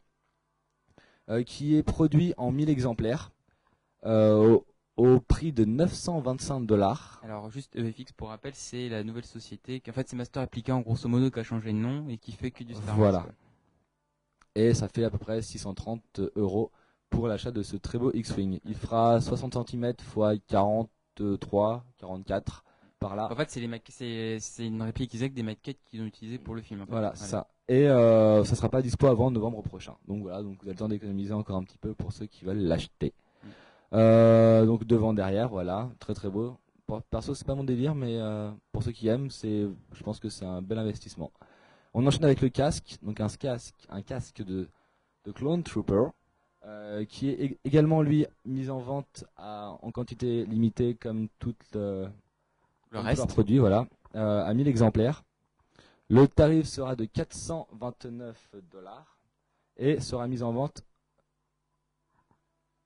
euh, qui est produit en 1000 exemplaires euh, au, au prix de 925 dollars. Alors juste EFX pour rappel, c'est la nouvelle société qui en fait c'est Master Applica en grosso modo qui a changé de nom et qui fait que du Star Wars. Voilà. et ça fait à peu près 630 euros pour l'achat de ce très beau X-Wing. Il fera 60 cm x 43, 44 par là. En fait, c'est les c'est une réplique exacte des maquettes qu'ils ont utilisées pour le film. en fait. Voilà, ça. Et euh, ça sera pas dispo avant novembre prochain. Donc voilà, donc vous avez le temps d'économiser encore un petit peu pour ceux qui veulent l'acheter. Mm. Euh, donc devant, derrière, voilà, très très beau. Perso, c'est pas mon délire, mais euh, pour ceux qui aiment, c'est, je pense que c'est un bel investissement. On enchaîne avec le casque, donc un casque, un casque de, de Clone Trooper, euh, qui est ég- également lui mis en vente à- en quantité limitée comme toute Le tous reste, leurs produits, voilà, euh, à 1000 exemplaires. Le tarif sera de 429 dollars et sera mis en vente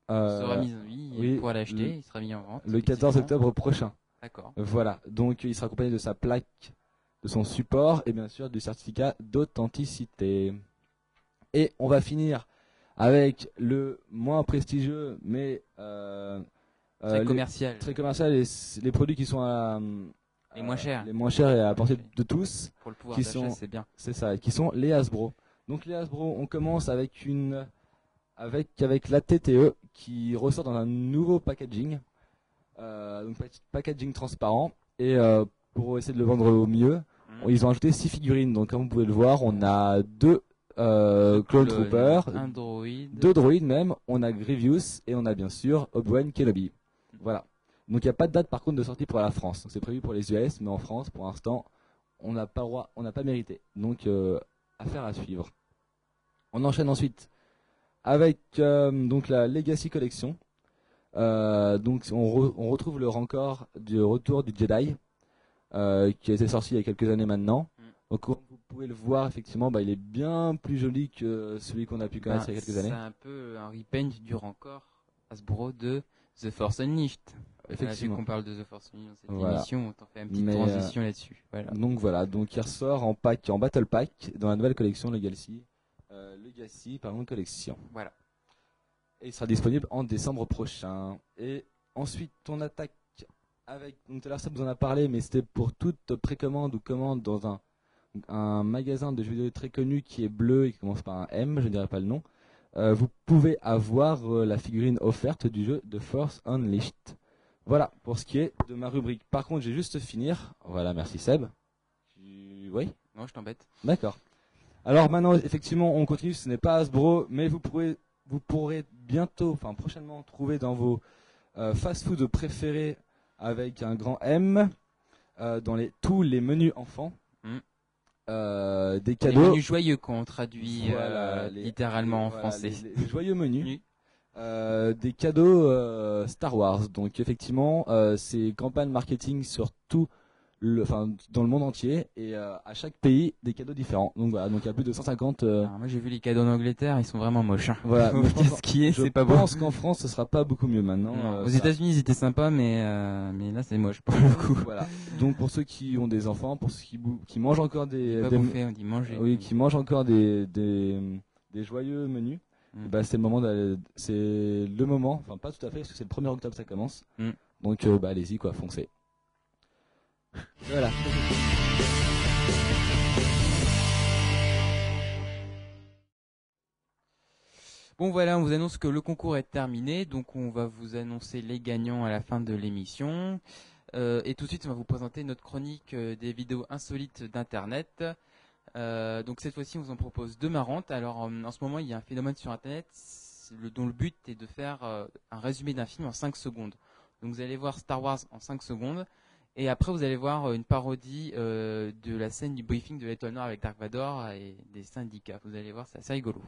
euh, sera mis, oui, oui, pour l'acheter, le- il sera mis en vente. le 14 effectivement. octobre prochain. D'accord. Voilà, donc il sera accompagné de sa plaque, de son support et bien sûr du certificat d'authenticité. Et on va finir avec le moins prestigieux, mais euh, euh, Très les- commercial. très commercial et les produits qui sont à, Les moins chers. les moins chers et à portée de tous. Pour le pouvoir qui sont- c'est bien. C'est ça, qui sont les Hasbro. Donc les Hasbro, on commence avec une avec avec la TTE qui ressort dans un nouveau packaging, euh, donc pa- packaging transparent et euh, pour essayer de le vendre au mieux, Mhm. ils ont ajouté six figurines. Donc comme vous pouvez le voir, on a deux euh, Clone droïde. deux droïdes même, on a Grievous et on a bien sûr Obi-Wan Kenobi. Voilà. Donc il n'y a pas de date par contre de sortie pour la France. C'est prévu pour les US, mais en France pour l'instant on n'a pas droit, on n'a pas mérité. Donc euh, affaire à suivre. On enchaîne ensuite avec euh, donc la Legacy Collection. Euh, donc on, re- on retrouve le rencor du retour du Jedi qui a été sorti il y a quelques années maintenant. Donc comme vous pouvez le voir effectivement, bah, il est bien plus joli que celui qu'on a pu connaître Ben, il y a quelques années. C'est un peu un repaint du encore Hasbro de The Force Unleashed. Effectivement. qu'on parle de The Force Unleashed dans cette Voilà. émission, on t'en fait une petite Mais, euh, transition là-dessus. Voilà. Donc voilà, donc il ressort en pack, en battle pack dans la nouvelle collection Legacy, euh, Legacy pardon collection. Voilà. Et il sera disponible en décembre prochain. Et ensuite on attaque avec, donc tout à l'heure ça vous en a parlé, mais c'était pour toute précommande ou commande dans un un magasin de jeux vidéo très connu qui est bleu et qui commence par un M, je ne dirais pas le nom. Euh, vous pouvez avoir euh, la figurine offerte du jeu de Force Unleashed. Voilà pour ce qui est de ma rubrique. Par contre, j'ai juste finir. Voilà, merci Seb. Tu- Oui? Non, je t'embête. D'accord. Alors maintenant, effectivement, on continue. Ce n'est pas Hasbro, mais vous pourrez, vous pourrez bientôt, enfin prochainement, trouver dans vos euh, fast-food préférés avec un grand M, dans les tous les menus enfants, Mm. Euh, des Les cadeaux. menus joyeux qu'on traduit Voilà, euh, les- littéralement en voilà, français. les- les joyeux menus. Euh, des cadeaux Star Wars. Donc effectivement, c'est campagne marketing sur tout le, enfin dans le monde entier et euh, à chaque pays des cadeaux différents. Donc voilà, donc il y a plus de 150. euh, Alors, moi j'ai vu les cadeaux en Angleterre, ils sont vraiment moches. hein. Voilà, je pense- Qu'est-ce qui est, je c'est pas beau. pense qu'en France, ce sera pas beaucoup mieux maintenant. Non, euh, Aux ça- États-Unis, ils étaient sympas, mais mais là c'est moche pour le coup. Voilà. Donc pour ceux qui ont des enfants, pour ceux qui, mangent encore des, Pas des- bouffer, on dit manger. oui, qui mangent encore des des, des joyeux menus, Mm. bah c'est le moment d'aller, c'est le moment, enfin pas tout à fait, parce que c'est le 1er octobre ça commence. Mm. Donc bah allez-y quoi, foncez. Voilà. Bon voilà, on vous annonce que le concours est terminé, donc on va vous annoncer les gagnants à la fin de l'émission. Euh, et tout de suite, on va vous présenter notre chronique euh, des vidéos insolites d'Internet. Euh, donc cette fois-ci, on vous en propose deux marrantes. Alors en ce moment, il y a un phénomène sur Internet dont le but est de faire un résumé d'un film en 5 secondes. Donc vous allez voir Star Wars en 5 secondes. Et après, vous allez voir euh, une parodie euh, de la scène du briefing de l'Étoile Noire avec Dark Vador et des syndicats. Vous allez voir, c'est assez rigolo.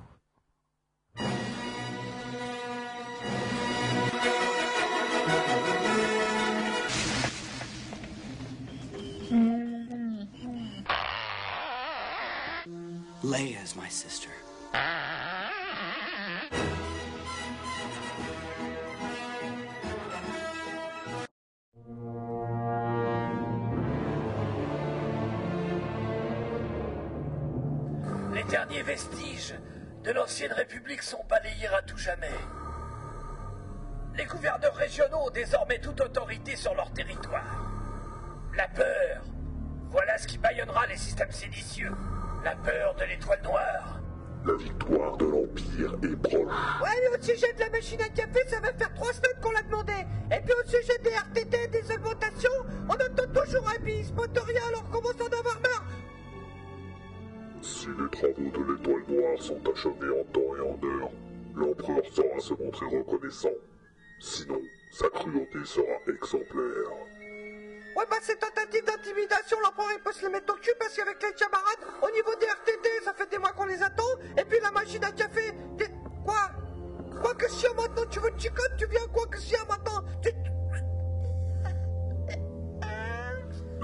Sister. Vestiges de l'ancienne République sont balayés à tout jamais. Les gouverneurs régionaux ont désormais toute autorité sur leur territoire. La peur, voilà ce qui bâillonnera les systèmes séditieux. La peur de l'étoile noire. La victoire de l'Empire est proche. Ouais, mais au sujet de la machine à café, ça va faire trois semaines qu'on l'a demandé. Et puis au sujet des RTT, des augmentations, on attend toujours un bis. Motoria, alors commence à en avoir marre. Si les travaux de l'étoile noire sont achevés en temps et en heure, l'empereur saura se montrer reconnaissant. Sinon, sa cruauté sera exemplaire. Ouais, bah ces tentatives d'intimidation, l'empereur il peut se les mettre au cul parce qu'avec les camarades, au niveau des RTT, ça fait des mois qu'on les attend. Et puis la machine à café, t'es... Quoi? Quoi que si maintenant tu veux te chicote, tu viens quoi que si maintenant tu...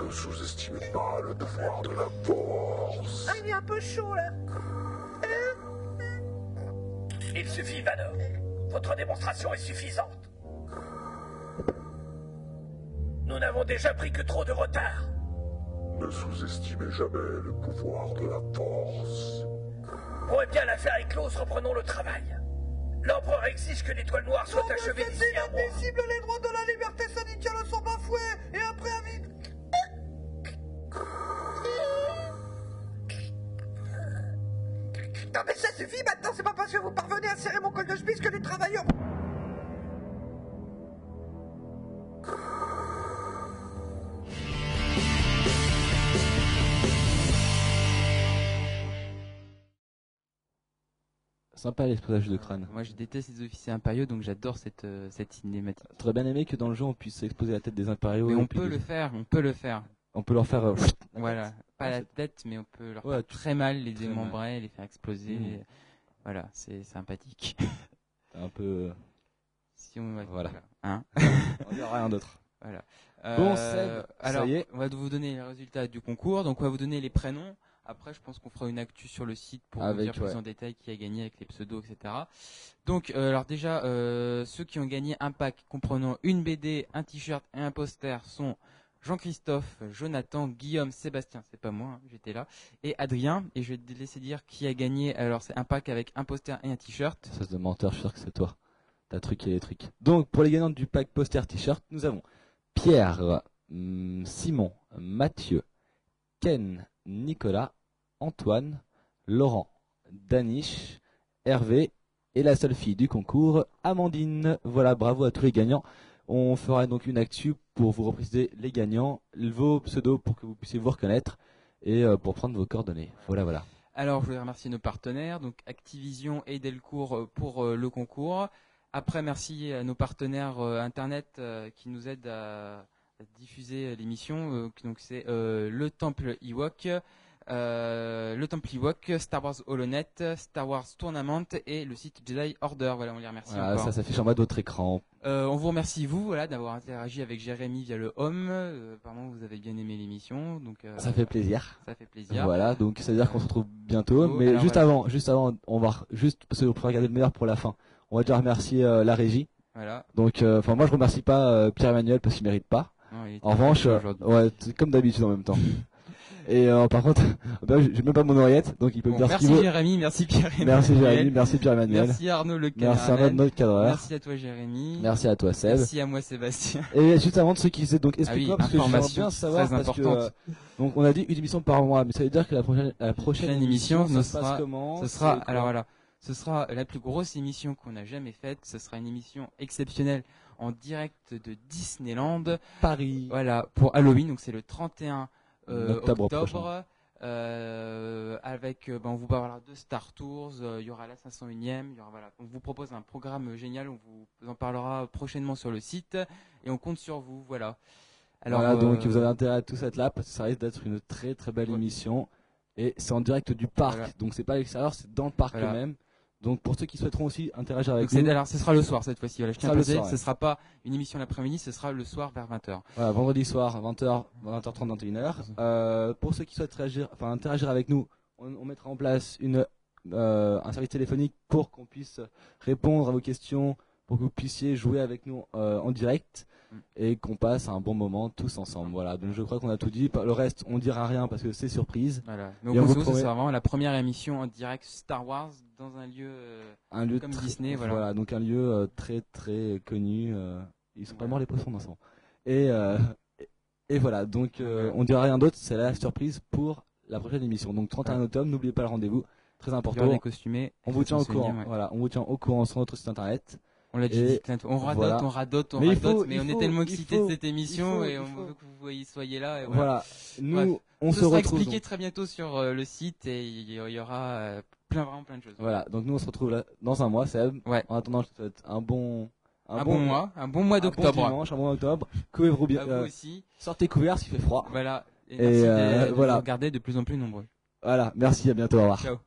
Ne sous-estimez pas le pouvoir de la force. Ah, il est un peu chaud là. Il suffit, Vador. Votre démonstration est suffisante. Nous n'avons déjà pris que trop de retard. Ne sous-estimez jamais le pouvoir de la force. Bon, eh bien, l'affaire est close, reprenons le travail. L'empereur exige que l'étoile noire soit Non, achevée c'est d'ici un mois. inadmissible, les droits de la liberté syndicale sont bafoués et un Non mais ça suffit maintenant, c'est pas parce que vous parvenez à serrer mon col de spisse que les travailleurs... Sympa l'explosage de crâne. Moi, je déteste les officiers impériaux, donc j'adore cette, euh, cette cinématique. Très bien aimé que dans le jeu on puisse exploser la tête des impériaux. Mais et on peut le faire, on peut le faire. On peut leur faire. euh, Voilà, pas la tête, mais on peut leur Ouais, faire très mal, les très mal. démembrer, les faire exploser. Mhm. Voilà, c'est sympathique. un peu. si on Voilà. Hein On dira rien d'autre. Voilà. Bon, Euh, Seb, ça alors, y est. on va vous donner les résultats du concours. Donc, on va vous donner les prénoms. Après, je pense qu'on fera une actu sur le site pour vous Avec, dire plus en détail qui a gagné avec les pseudos, etc. Donc, euh, alors déjà, euh, ceux qui ont gagné un pack comprenant une BD, un t-shirt et un poster sont Jean-Christophe, Jonathan, Guillaume, Sébastien, c'est pas moi, hein, j'étais là, et Adrien. Et je vais te laisser dire qui a gagné. Alors, c'est un pack avec un poster et un t-shirt. Espèce de menteur, je suis sûr que c'est toi. T'as truqué les trucs. Donc, pour les gagnants du pack poster t-shirt, nous avons Pierre, hum, Simon, Mathieu, Ken, Nicolas, Antoine, Laurent, Danish, Hervé et la seule fille du concours, Amandine. Voilà, bravo à tous les gagnants. On fera donc une actu pour vous repréciser les gagnants, vos pseudos pour que vous puissiez vous reconnaître et euh, pour prendre vos coordonnées. Voilà, voilà. Alors, je voudrais remercier nos partenaires, donc Activision et Delcourt euh, pour euh, le concours. Après, merci à nos partenaires internet qui nous aident à, diffuser l'émission. Donc, c'est le Temple Ewok, euh, le Temple Ewok, Star Wars HoloNet, Star Wars Tournament et le site Jedi Order. Voilà, on les remercie Voilà, encore. ça s'affiche en bas de votre écran. Euh, on vous remercie vous, voilà, d'avoir interagi avec Jérémy via le Home. Euh, apparemment, vous avez bien aimé l'émission, donc euh, Ça fait plaisir. ça fait plaisir. Voilà, donc ça veut dire qu'on se retrouve bientôt. Mais juste voilà. avant, juste avant, on va juste parce qu'on peut regarder le meilleur pour la fin. On va déjà remercier euh, la régie. Voilà. Donc, enfin moi je remercie pas Pierre Emmanuel parce qu'il mérite pas. Non, il était En revanche, ouais, comme d'habitude en même temps. Et euh, par contre, bah, j'ai même pas mon oreillette, donc il peut me dire ce merci qu'il veut. Jérémy, merci Pierre Merci. Jérémy, merci Pierre Emmanuel. Merci Arnaud le Merci. Arnaud, notre. Merci à toi Jérémy. Merci à toi Seb. Merci à moi Sébastien. Et juste avant de ceux qui faisaient donc Ah oui, explique-moi parce que information bien savoir très parce que euh, donc on a dit une émission par mois, mais ça veut dire que la prochaine la prochaine Prochaine émission, ça ne se passe comment Ce sera, alors voilà, ce sera la plus grosse émission qu'on a jamais faite. Ce sera une émission exceptionnelle en direct de Disneyland. Paris. Voilà, pour Halloween, donc c'est le 31 euh, Octobre octobre. prochain. euh, avec, euh, ben, on vous parlera de Star Tours, euh, il y aura la 501ème, il y aura, voilà. On vous propose un programme génial, on vous en parlera prochainement sur le site et on compte sur vous, voilà. Alors, voilà, donc euh, vous avez intérêt à tous être là parce que ça risque d'être une très très belle Ouais. émission et c'est en direct du parc, Voilà. donc c'est pas à l'extérieur, c'est dans le parc Voilà. même. Donc pour ceux qui souhaiteront aussi interagir avec nous, alors, ce sera le soir cette fois-ci, voilà, je tiens à le soir, ouais. ce sera pas une émission l'après-midi, ce sera le soir vers 20h. voilà, vendredi soir 20h, 20h30, 21h. Euh, pour ceux qui souhaitent réagir, enfin interagir avec nous, on, on mettra en place une euh, un service téléphonique pour qu'on puisse répondre à vos questions, pour que vous puissiez jouer avec nous euh, en direct Mm. et qu'on passe un bon moment tous ensemble. Voilà, donc je crois qu'on a tout dit. Le reste, on dira rien parce que c'est surprise. Voilà. Donc Et on vous se promet- sera vraiment la première émission en direct Star Wars dans un lieu. euh, un lieu Comme très- Disney, voilà. donc un lieu euh, très très connu. ils sont pas Voilà. morts les poissons moment. Et et- voilà, donc on dira rien d'autre. C'est la surprise pour la prochaine émission. Donc 31 octobre, n'oubliez pas le rendez-vous, très important. des costumés. On vous tient au 501e, courant. ouais. Voilà, on vous tient au courant sur notre site internet. On l'a dit Et plein de fois. On radote, voilà. on radote, on Mais radote, faut- mais on faut- est tellement excités faut- de cette émission et on veut que vous voyez, soyez là. Et Voilà. voilà. Nous, Bref. on se sera expliqué donc- très bientôt sur euh, le site et il y, aura euh, plein vraiment plein de choses. Voilà, donc nous on se retrouve là, dans un mois, Seb. Ouais. En attendant, je te souhaite un bon, Un, bon, mois, un bon mois un bon d'octobre. dimanche, un bon octobre. Couvrez-vous bien. à vous euh, aussi. sortez couverts s'il fait froid. Voilà. Et, Et, merci euh, de, de voilà. nous regarder de plus en plus nombreux. Voilà, merci, à bientôt, au revoir. Ciao.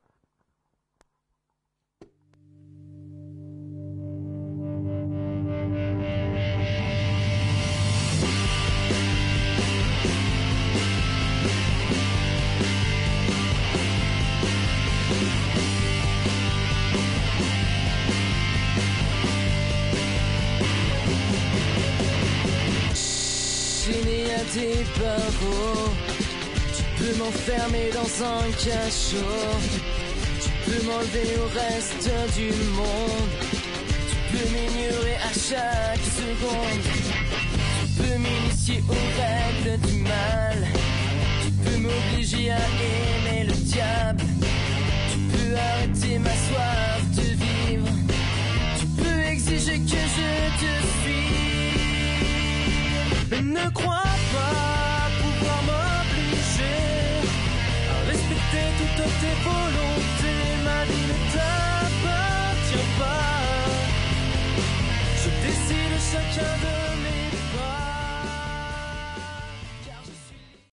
Tu peux m'enfermer dans un cachot, tu peux m'enlever au reste du monde, tu peux m'ignorer à chaque seconde, tu peux m'initier aux règles du mal, tu peux m'obliger à aimer le diable, tu peux peux arrêter ma soif de vivre. Tu peux exiger que je te suive. Ne crois pas pouvoir m'obliger à respecter toutes tes volontés. Ma vie ne t'appartient pas. Je décide chacun de